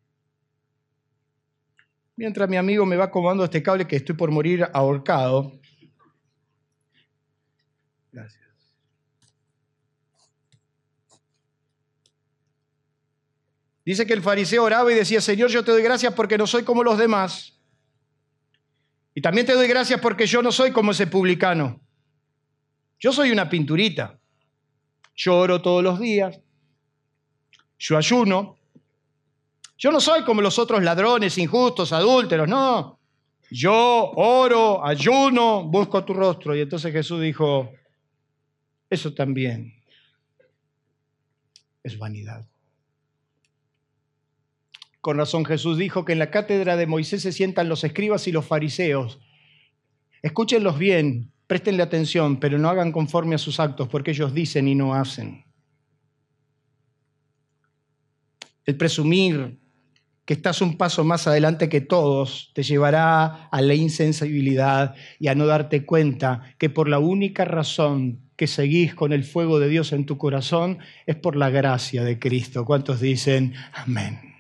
Mientras mi amigo me va acomodando este cable que estoy por morir ahorcado, Gracias. Dice que el fariseo oraba y decía, Señor, yo te doy gracias porque no soy como los demás. Y también te doy gracias porque yo no soy como ese publicano. Yo soy una pinturita. Yo oro todos los días. Yo ayuno. Yo no soy como los otros ladrones, injustos, adúlteros, no. Yo oro, ayuno, busco tu rostro. Y entonces Jesús dijo, eso también es vanidad. Con razón Jesús dijo que en la cátedra de Moisés se sientan los escribas y los fariseos. Escúchenlos bien, préstenle atención, pero no hagan conforme a sus actos, porque ellos dicen y no hacen. El presumir que estás un paso más adelante que todos te llevará a la insensibilidad y a no darte cuenta que por la única razón que seguís con el fuego de Dios en tu corazón es por la gracia de Cristo. ¿Cuántos dicen amén?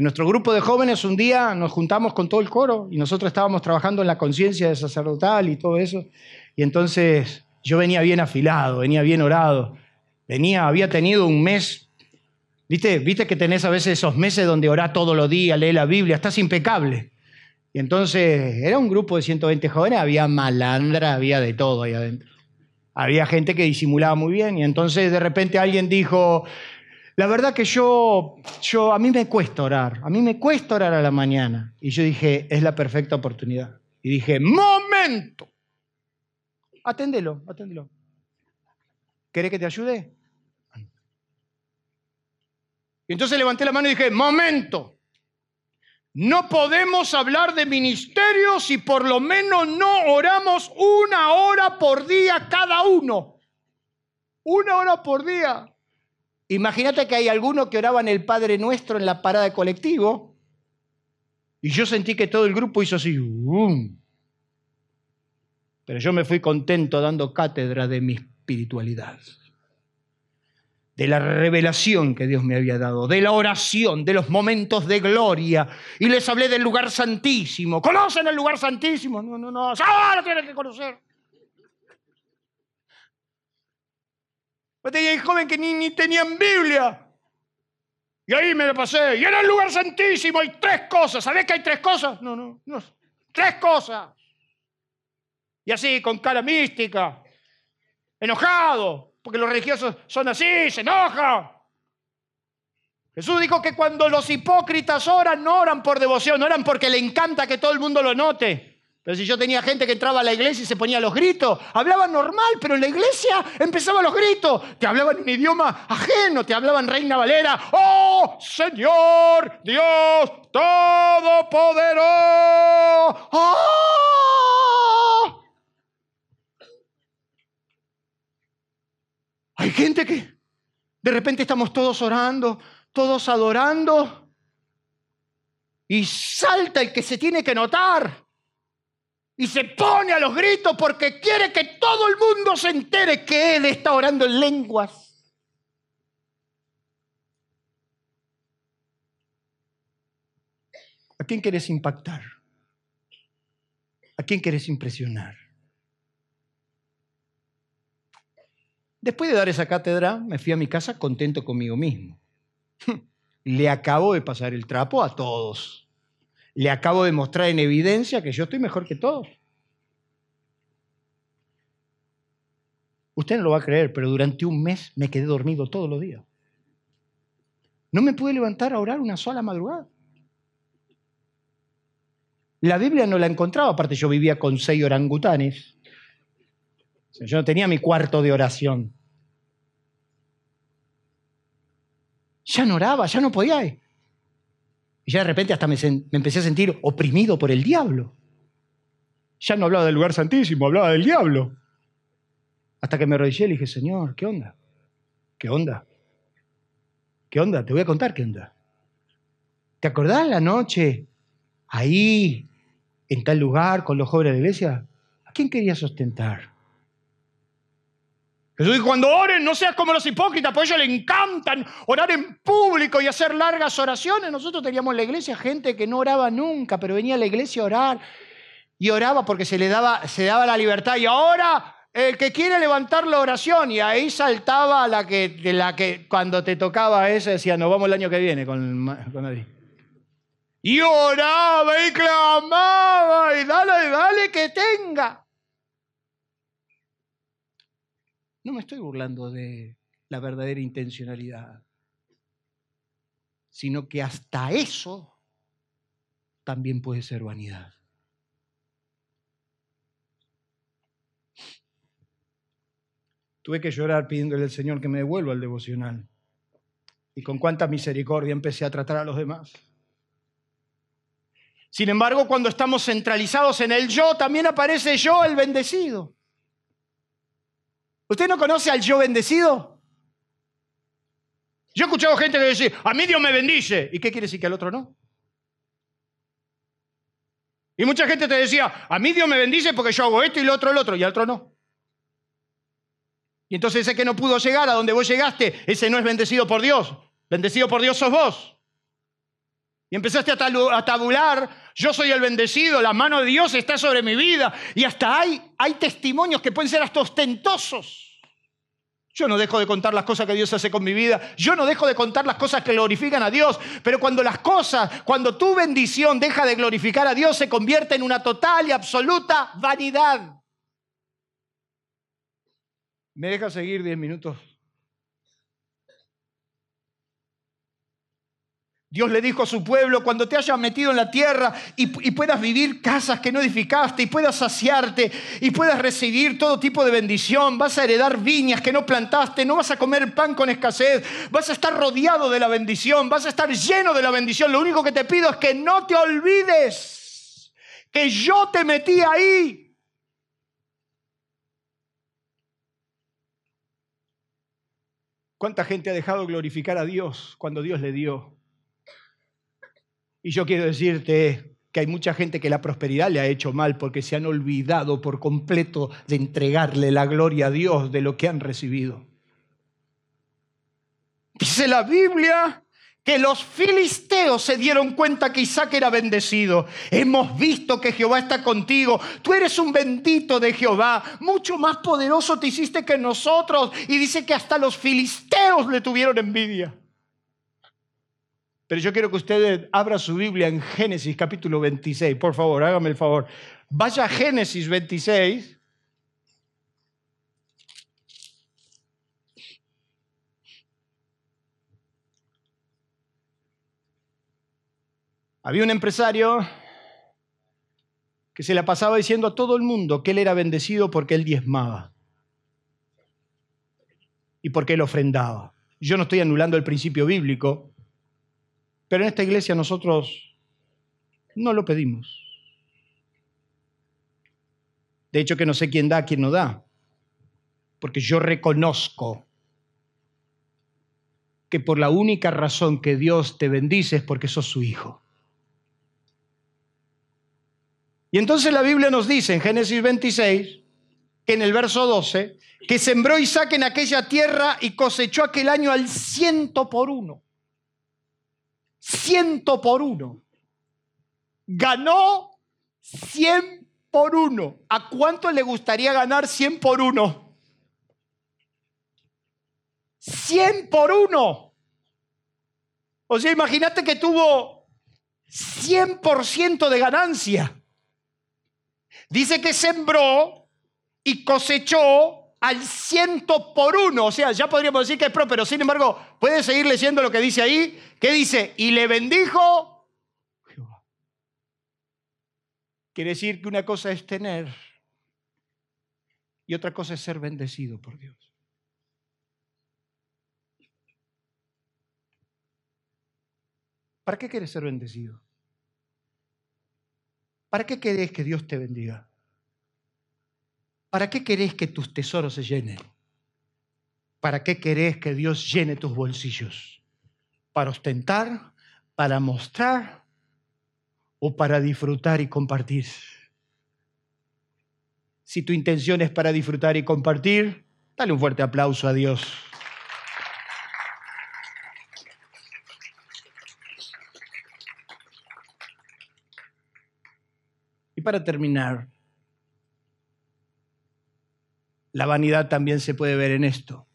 En nuestro grupo de jóvenes un día nos juntamos con todo el coro y nosotros estábamos trabajando en la conciencia de sacerdotal y todo eso. Y entonces yo venía bien afilado, venía bien orado. Venía, había tenido un mes, ¿viste? ¿Viste que tenés a veces esos meses donde orás todos los días, lees la Biblia, estás impecable? Y entonces era un grupo de 120 jóvenes, había malandra, había de todo ahí adentro. Había gente que disimulaba muy bien y entonces de repente alguien dijo, la verdad que yo, yo, a mí me cuesta orar, a mí me cuesta orar a la mañana. Y yo dije, es la perfecta oportunidad. Y dije, momento, aténdelo, aténdelo. ¿Querés que te ayude? Y entonces levanté la mano y dije, momento, no podemos hablar de ministerio si por lo menos no oramos una hora por día cada uno. Una hora por día. Imagínate que hay alguno que oraban el Padre Nuestro en la parada de colectivo y yo sentí que todo el grupo hizo así. Pero yo me fui contento dando cátedra de mi espiritualidad de la revelación que Dios me había dado, de la oración, de los momentos de gloria. Y les hablé del lugar santísimo. ¿Conocen el lugar santísimo? No, no, no. ¡Ah, lo tienen que conocer! Pues tenía un joven que ni, ni tenían Biblia. Y ahí me lo pasé. Y era el lugar santísimo. Hay tres cosas. ¿Sabés que hay tres cosas? No, no, no. Tres cosas. Y así, con cara mística. Enojado porque los religiosos son así, se enojan. Jesús dijo que cuando los hipócritas oran, no oran por devoción, oran porque le encanta que todo el mundo lo note. Si yo tenía gente que entraba a la iglesia y se ponía los gritos, hablaban normal, pero en la iglesia empezaban los gritos. Te hablaban un idioma ajeno, te hablaban Reina Valera. ¡Oh, Señor Dios Todopoderoso! ¡Oh! Hay gente que de repente estamos todos orando, todos adorando, y salta el que se tiene que notar. Y se pone a los gritos porque quiere que todo el mundo se entere que Él está orando en lenguas. ¿A quién quieres impactar? ¿A quién quieres impresionar? Después de dar esa cátedra, me fui a mi casa contento conmigo mismo. [laughs] Le acabo de pasar el trapo a todos. Le acabo de mostrar en evidencia que yo estoy mejor que todos. Usted no lo va a creer, pero durante un mes me quedé dormido todos los días. No me pude levantar a orar una sola madrugada. La Biblia no la encontraba, aparte yo vivía con seis orangutanes. Yo no tenía mi cuarto de oración. Ya no oraba, ya no podía. Y ya de repente hasta me, empecé a sentir oprimido por el diablo. Ya no hablaba del lugar santísimo, hablaba del diablo. Hasta que me arrodillé y le dije, Señor, ¿qué onda? ¿Qué onda? ¿Qué onda? Te voy a contar qué onda. ¿Te acordás la noche ahí, en tal lugar, con los jóvenes de la iglesia? ¿A quién quería sustentar? Jesús cuando oren, no seas como los hipócritas, porque a ellos les encantan orar en público y hacer largas oraciones. Nosotros teníamos en la iglesia gente que no oraba nunca, pero venía a la iglesia a orar y oraba porque se le daba, se daba la libertad. Y ahora el que quiere levantar la oración, y ahí saltaba la que, la que cuando te tocaba esa decía, nos vamos el año que viene con, con Y oraba y clamaba y dale, dale que tenga. No me estoy burlando de la verdadera intencionalidad, sino que hasta eso también puede ser vanidad. Tuve que llorar pidiéndole al Señor que me devuelva el devocional. Y con cuánta misericordia empecé a tratar a los demás. Sin embargo, cuando estamos centralizados en el yo, también aparece yo el bendecido. ¿Usted no conoce al yo bendecido? Yo he escuchado gente que dice, a mí Dios me bendice. ¿Y qué quiere decir que al otro no? Y mucha gente te decía, a mí Dios me bendice porque yo hago esto y lo otro, el otro, y al otro no. Y entonces ese que no pudo llegar a donde vos llegaste, ese no es bendecido por Dios. Bendecido por Dios sos vos. Y empezaste a tabular, yo soy el bendecido, la mano de Dios está sobre mi vida. Y hasta hay, hay testimonios que pueden ser hasta ostentosos. Yo no dejo de contar las cosas que Dios hace con mi vida. Yo no dejo de contar las cosas que glorifican a Dios. Pero cuando las cosas, cuando tu bendición deja de glorificar a Dios, se convierte en una total y absoluta vanidad. ¿Me deja seguir diez minutos? Dios le dijo a su pueblo, cuando te hayas metido en la tierra y, puedas vivir casas que no edificaste y puedas saciarte y puedas recibir todo tipo de bendición, vas a heredar viñas que no plantaste, no vas a comer pan con escasez, vas a estar rodeado de la bendición, vas a estar lleno de la bendición. Lo único que te pido es que no te olvides que yo te metí ahí. ¿Cuánta gente ha dejado glorificar a Dios cuando Dios le dio? Y yo quiero decirte que hay mucha gente que la prosperidad le ha hecho mal porque se han olvidado por completo de entregarle la gloria a Dios de lo que han recibido. Dice la Biblia que los filisteos se dieron cuenta que Isaac era bendecido. Hemos visto que Jehová está contigo. Tú eres un bendito de Jehová. Mucho más poderoso te hiciste que nosotros. Y dice que hasta los filisteos le tuvieron envidia. Pero yo quiero que usted abra su Biblia en Génesis capítulo 26. Por favor, hágame el favor. Vaya a Génesis 26. Había un empresario que se la pasaba diciendo a todo el mundo que él era bendecido porque él diezmaba y porque él ofrendaba. Yo no estoy anulando el principio bíblico, pero en esta iglesia nosotros no lo pedimos. De hecho que no sé quién da, quién no da. Porque yo reconozco que por la única razón que Dios te bendice es porque sos su hijo. Y entonces la Biblia nos dice en Génesis 26, que en el verso 12, que sembró Isaac en aquella tierra y cosechó aquel año al ciento por uno ciento por uno. Ganó cien por uno. ¿A cuánto le gustaría ganar cien por uno? 100 por uno. O sea, imagínate que tuvo 100% de ganancia. Dice que sembró y cosechó al ciento por uno. O sea, ya podríamos decir que es pro, pero sin embargo, puede seguir leyendo lo que dice ahí. ¿Qué dice? Y le bendijo. Quiere decir que una cosa es tener y otra cosa es ser bendecido por Dios. ¿Para qué quieres ser bendecido? ¿Para qué querés que Dios te bendiga? ¿Para qué querés que tus tesoros se llenen? ¿Para qué querés que Dios llene tus bolsillos? ¿Para ostentar? ¿Para mostrar? ¿O para disfrutar y compartir? Si tu intención es para disfrutar y compartir, dale un fuerte aplauso a Dios. Y para terminar, la vanidad también se puede ver en esto.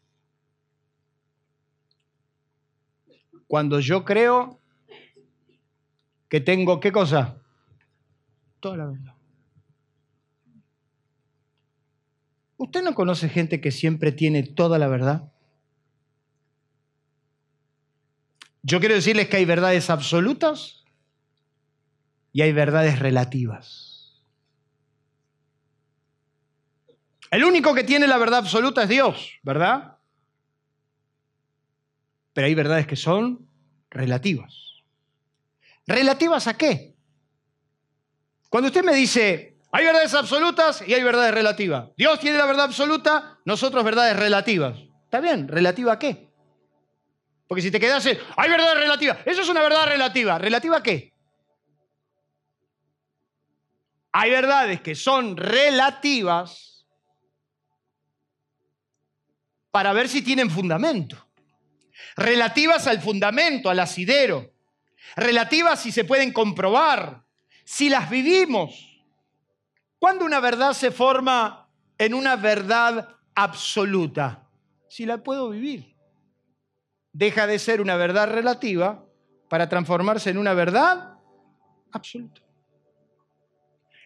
Cuando yo creo que tengo, ¿qué cosa? Toda la verdad. ¿Usted no conoce gente que siempre tiene toda la verdad? Yo quiero decirles que hay verdades absolutas y hay verdades relativas. El único que tiene la verdad absoluta es Dios, ¿verdad? Pero hay verdades que son relativas. ¿Relativas a qué? Cuando usted me dice, hay verdades absolutas y hay verdades relativas. Dios tiene la verdad absoluta, nosotros verdades relativas. ¿Está bien? ¿Relativa a qué? Porque si te quedas en, hay verdades relativas, eso es una verdad relativa. ¿Relativa a qué? Hay verdades que son relativas para ver si tienen fundamento. Relativas al fundamento, al asidero. Relativas si se pueden comprobar, si las vivimos. ¿Cuándo una verdad se forma en una verdad absoluta? Si la puedo vivir. Deja de ser una verdad relativa para transformarse en una verdad absoluta.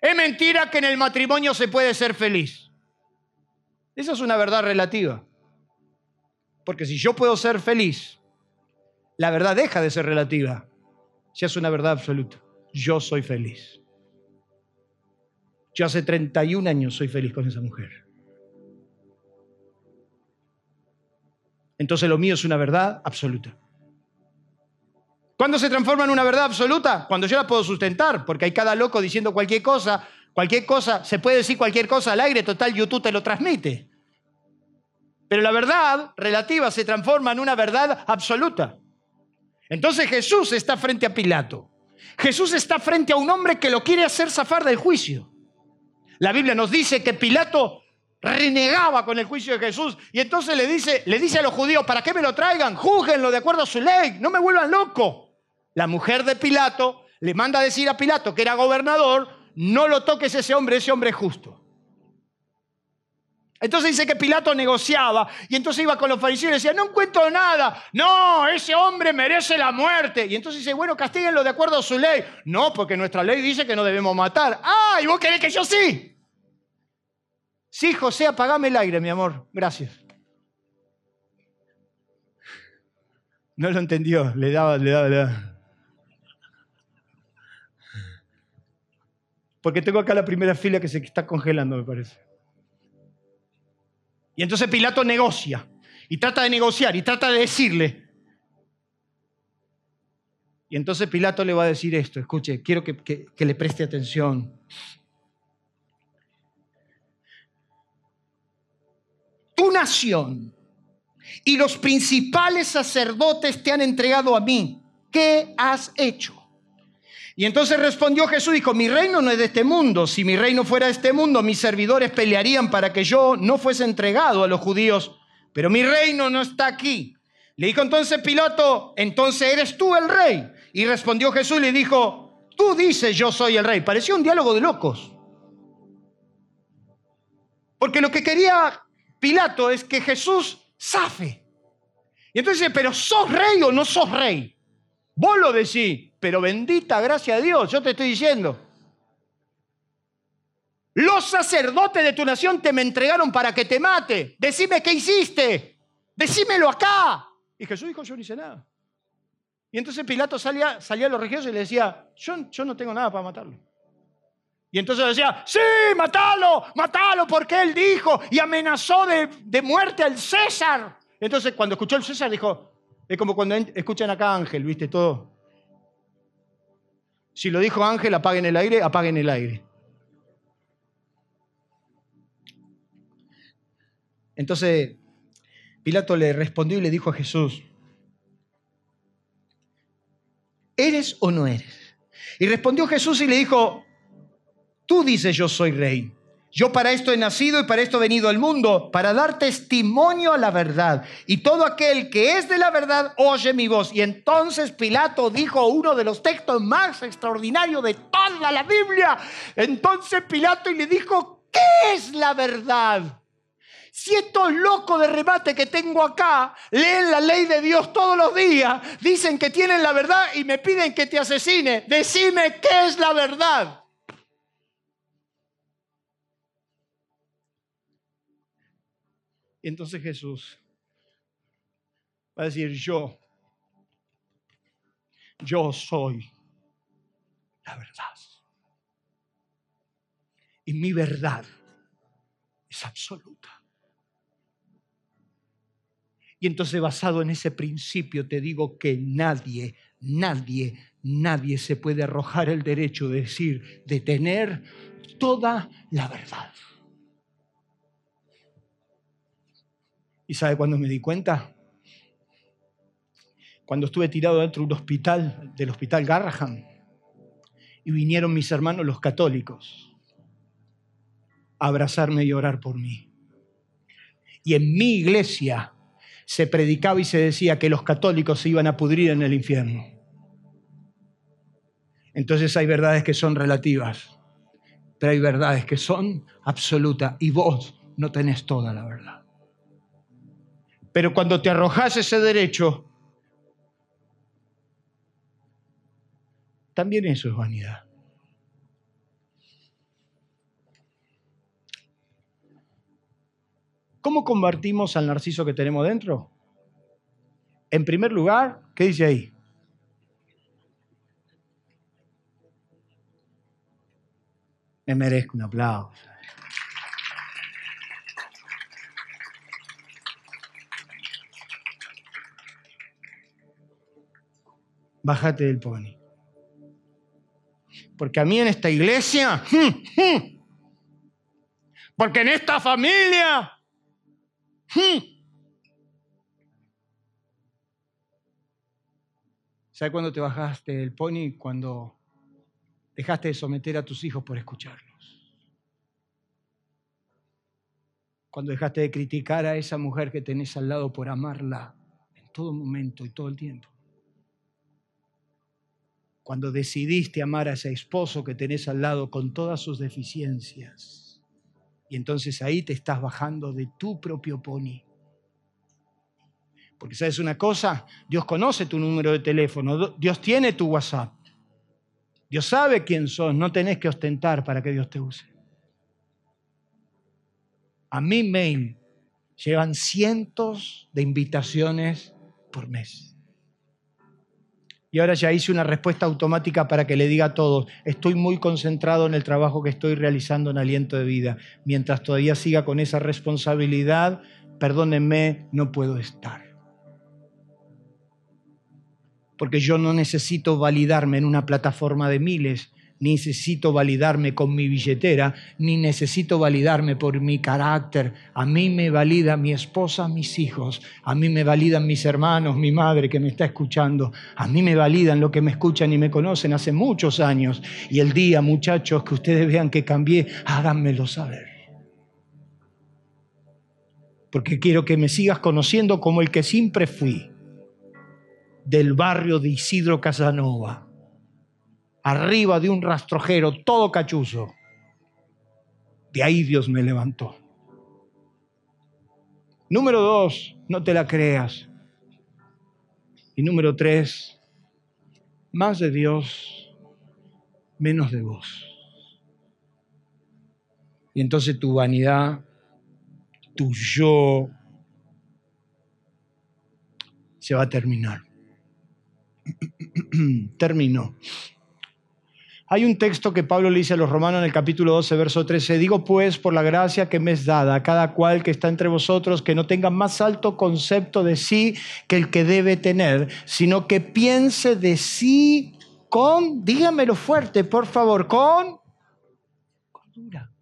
Es mentira que en el matrimonio se puede ser feliz. Esa es una verdad relativa. Porque si yo puedo ser feliz, la verdad deja de ser relativa. Ya es una verdad absoluta. Yo soy feliz. Yo hace 31 años soy feliz con esa mujer. Entonces lo mío es una verdad absoluta. ¿Cuándo se transforma en una verdad absoluta? Cuando yo la puedo sustentar, porque hay cada loco diciendo cualquier cosa, cualquier cosa, se puede decir cualquier cosa al aire, total, YouTube te lo transmite. Pero la verdad relativa se transforma en una verdad absoluta. Entonces Jesús está frente a Pilato. Jesús está frente a un hombre que lo quiere hacer zafar del juicio. La Biblia nos dice que Pilato renegaba con el juicio de Jesús y entonces le dice, le dice a los judíos, ¿para qué me lo traigan? Júguenlo de acuerdo a su ley, no me vuelvan loco. La mujer de Pilato le manda a decir a Pilato, que era gobernador, no lo toques ese hombre, ese hombre es justo. Entonces dice que Pilato negociaba y entonces iba con los fariseos y decía, no encuentro nada, no, ese hombre merece la muerte. Y entonces dice, bueno, castíguenlo de acuerdo a su ley. No, porque nuestra ley dice que no debemos matar. Ah, y vos querés que yo sí. Sí, José, apagame el aire, mi amor. Gracias. No lo entendió, le daba, le daba, le daba. Porque tengo acá la primera fila que se está congelando, me parece. Y entonces Pilato negocia y trata de negociar y trata de decirle. Y entonces Pilato le va a decir esto, escuche, quiero que, que le preste atención. Tu nación y los principales sacerdotes te han entregado a mí. ¿Qué has hecho? Y entonces respondió Jesús, dijo, mi reino no es de este mundo. Si mi reino fuera de este mundo, mis servidores pelearían para que yo no fuese entregado a los judíos. Pero mi reino no está aquí. Le dijo entonces Pilato, entonces eres tú el rey. Y respondió Jesús y le dijo, tú dices yo soy el rey. Pareció un diálogo de locos. Porque lo que quería Pilato es que Jesús zafe. Y entonces pero ¿sos rey o no sos rey? Vos lo decís, pero bendita gracia de Dios, yo te estoy diciendo. Los sacerdotes de tu nación te me entregaron para que te mate. Decime qué hiciste. Decímelo acá. Y Jesús dijo, yo no hice nada. Y entonces Pilato salía, salía a los religiosos y le decía, yo, yo no tengo nada para matarlo. Y entonces decía, sí, matalo, matalo, porque él dijo y amenazó de, de muerte al César. Entonces cuando escuchó el César dijo, es como cuando escuchan acá Ángel, ¿viste? Todo. Si lo dijo Ángel, apaguen el aire, apaguen el aire. Entonces Pilato le respondió y le dijo a Jesús, ¿eres o no eres? Y respondió Jesús y le dijo, tú dices yo soy rey. Yo para esto he nacido y para esto he venido al mundo, para dar testimonio a la verdad. Y todo aquel que es de la verdad oye mi voz. Y entonces Pilato dijo uno de los textos más extraordinarios de toda la Biblia. Entonces Pilato y le dijo, ¿qué es la verdad? Si estos locos de remate que tengo acá leen la ley de Dios todos los días, dicen que tienen la verdad y me piden que te asesine, decime qué es la verdad. Entonces Jesús va a decir, yo, yo soy la verdad. Y mi verdad es absoluta. Y entonces basado en ese principio te digo que nadie, nadie, nadie se puede arrojar el derecho de decir, de tener toda la verdad. ¿Y sabe cuándo me di cuenta? Cuando estuve tirado dentro de un hospital, del hospital Garrahan, y vinieron mis hermanos los católicos a abrazarme y orar por mí. Y en mi iglesia se predicaba y se decía que los católicos se iban a pudrir en el infierno. Entonces hay verdades que son relativas, pero hay verdades que son absolutas y vos no tenés toda la verdad. Pero cuando te arrojas ese derecho, también eso es vanidad. ¿Cómo combatimos al narciso que tenemos dentro? En primer lugar, ¿qué dice ahí? Me merezco un aplauso. Bájate del pony. Porque a mí en esta iglesia, porque en esta familia. ¿Sabes cuándo te bajaste del pony? Cuando dejaste de someter a tus hijos por escucharlos. Cuando dejaste de criticar a esa mujer que tenés al lado por amarla en todo momento y todo el tiempo. Cuando decidiste amar a ese esposo que tenés al lado con todas sus deficiencias y entonces ahí te estás bajando de tu propio pony. Porque sabes una cosa, Dios conoce tu número de teléfono, Dios tiene tu WhatsApp. Dios sabe quién sos, no tenés que ostentar para que Dios te use. A mi mail llevan cientos de invitaciones por mes. Y ahora ya hice una respuesta automática para que le diga a todos, estoy muy concentrado en el trabajo que estoy realizando en Aliento de Vida. Mientras todavía siga con esa responsabilidad, perdónenme, no puedo estar. Porque yo no necesito validarme en una plataforma de miles, necesito validarme con mi billetera, ni necesito validarme por mi carácter. A mí me valida mi esposa, mis hijos, a mí me validan mis hermanos, mi madre que me está escuchando, a mí me validan lo que me escuchan y me conocen hace muchos años. Y el día, muchachos, que ustedes vean que cambié, háganmelo saber. Porque quiero que me sigas conociendo como el que siempre fui, del barrio de Isidro Casanova arriba de un rastrojero todo cachuzo. De ahí Dios me levantó. Número dos, no te la creas. Y número tres, más de Dios, menos de vos. Y entonces tu vanidad, tu yo, se va a terminar. [clears throat] Terminó. Hay un texto que Pablo le dice a los romanos en el capítulo 12, verso 13, digo pues por la gracia que me es dada cada cual que está entre vosotros, que no tenga más alto concepto de sí que el que debe tener, sino que piense de sí con, dígamelo fuerte, por favor, con cordura,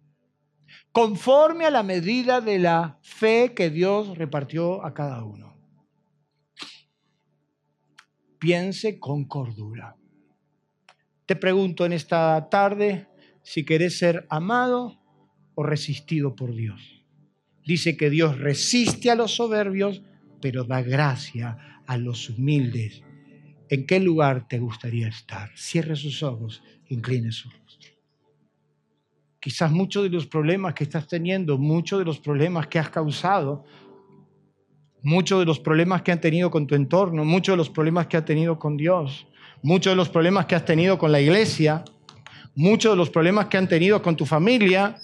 conforme a la medida de la fe que Dios repartió a cada uno. Piense con cordura. Te pregunto en esta tarde si querés ser amado o resistido por Dios. Dice que Dios resiste a los soberbios, pero da gracia a los humildes. ¿En qué lugar te gustaría estar? Cierre sus ojos, incline su rostro. Quizás muchos de los problemas que estás teniendo, muchos de los problemas que has causado, muchos de los problemas que han tenido con tu entorno, muchos de los problemas que has tenido con Dios, muchos de los problemas que has tenido con la iglesia, muchos de los problemas que han tenido con tu familia,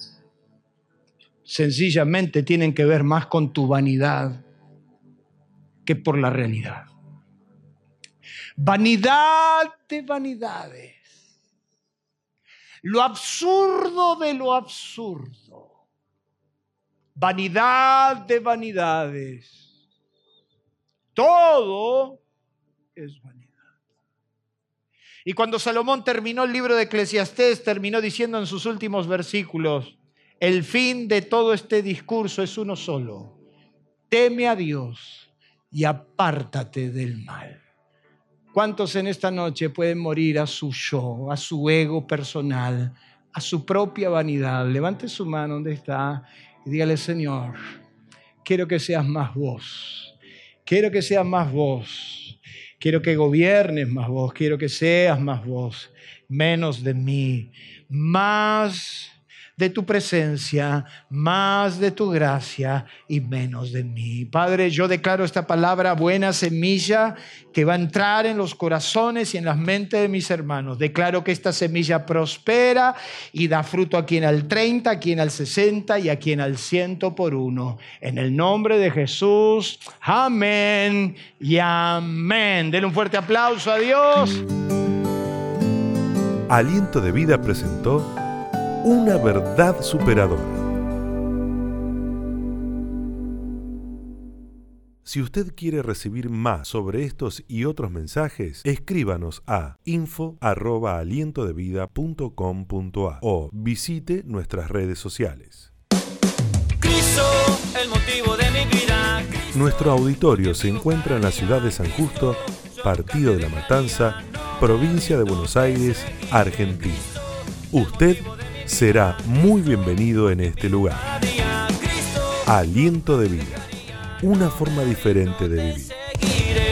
sencillamente tienen que ver más con tu vanidad que por la realidad. Vanidad de vanidades. Lo absurdo de lo absurdo. Vanidad de vanidades. Todo es vanidad. Y cuando Salomón terminó el libro de Eclesiastés, terminó diciendo en sus últimos versículos, el fin de todo este discurso es uno solo. Teme a Dios y apártate del mal. ¿Cuántos en esta noche pueden morir a su yo, a su ego personal, a su propia vanidad? Levante su mano donde está y dígale, Señor, quiero que seas más vos. Quiero que seas más vos Quiero que gobiernes más vos, quiero que seas más vos, menos de mí, más de tu presencia, más de tu gracia y menos de mí. Padre, yo declaro esta palabra buena semilla que va a entrar en los corazones y en las mentes de mis hermanos. Declaro que esta semilla prospera y da fruto a quien al 30, a quien al 60 y a quien al ciento por uno. En el nombre de Jesús, amén y amén. Denle un fuerte aplauso a Dios. Aliento de vida presentó una verdad superadora. Si usted quiere recibir más sobre estos y otros mensajes, escríbanos a info@alientodevida.com.a o visite nuestras redes sociales. el motivo de mi vida. Nuestro auditorio se encuentra en la ciudad de San Justo, Partido de la Matanza, provincia de Buenos Aires, Argentina. Usted será muy bienvenido en este lugar. Aliento de vida, una forma diferente de vivir.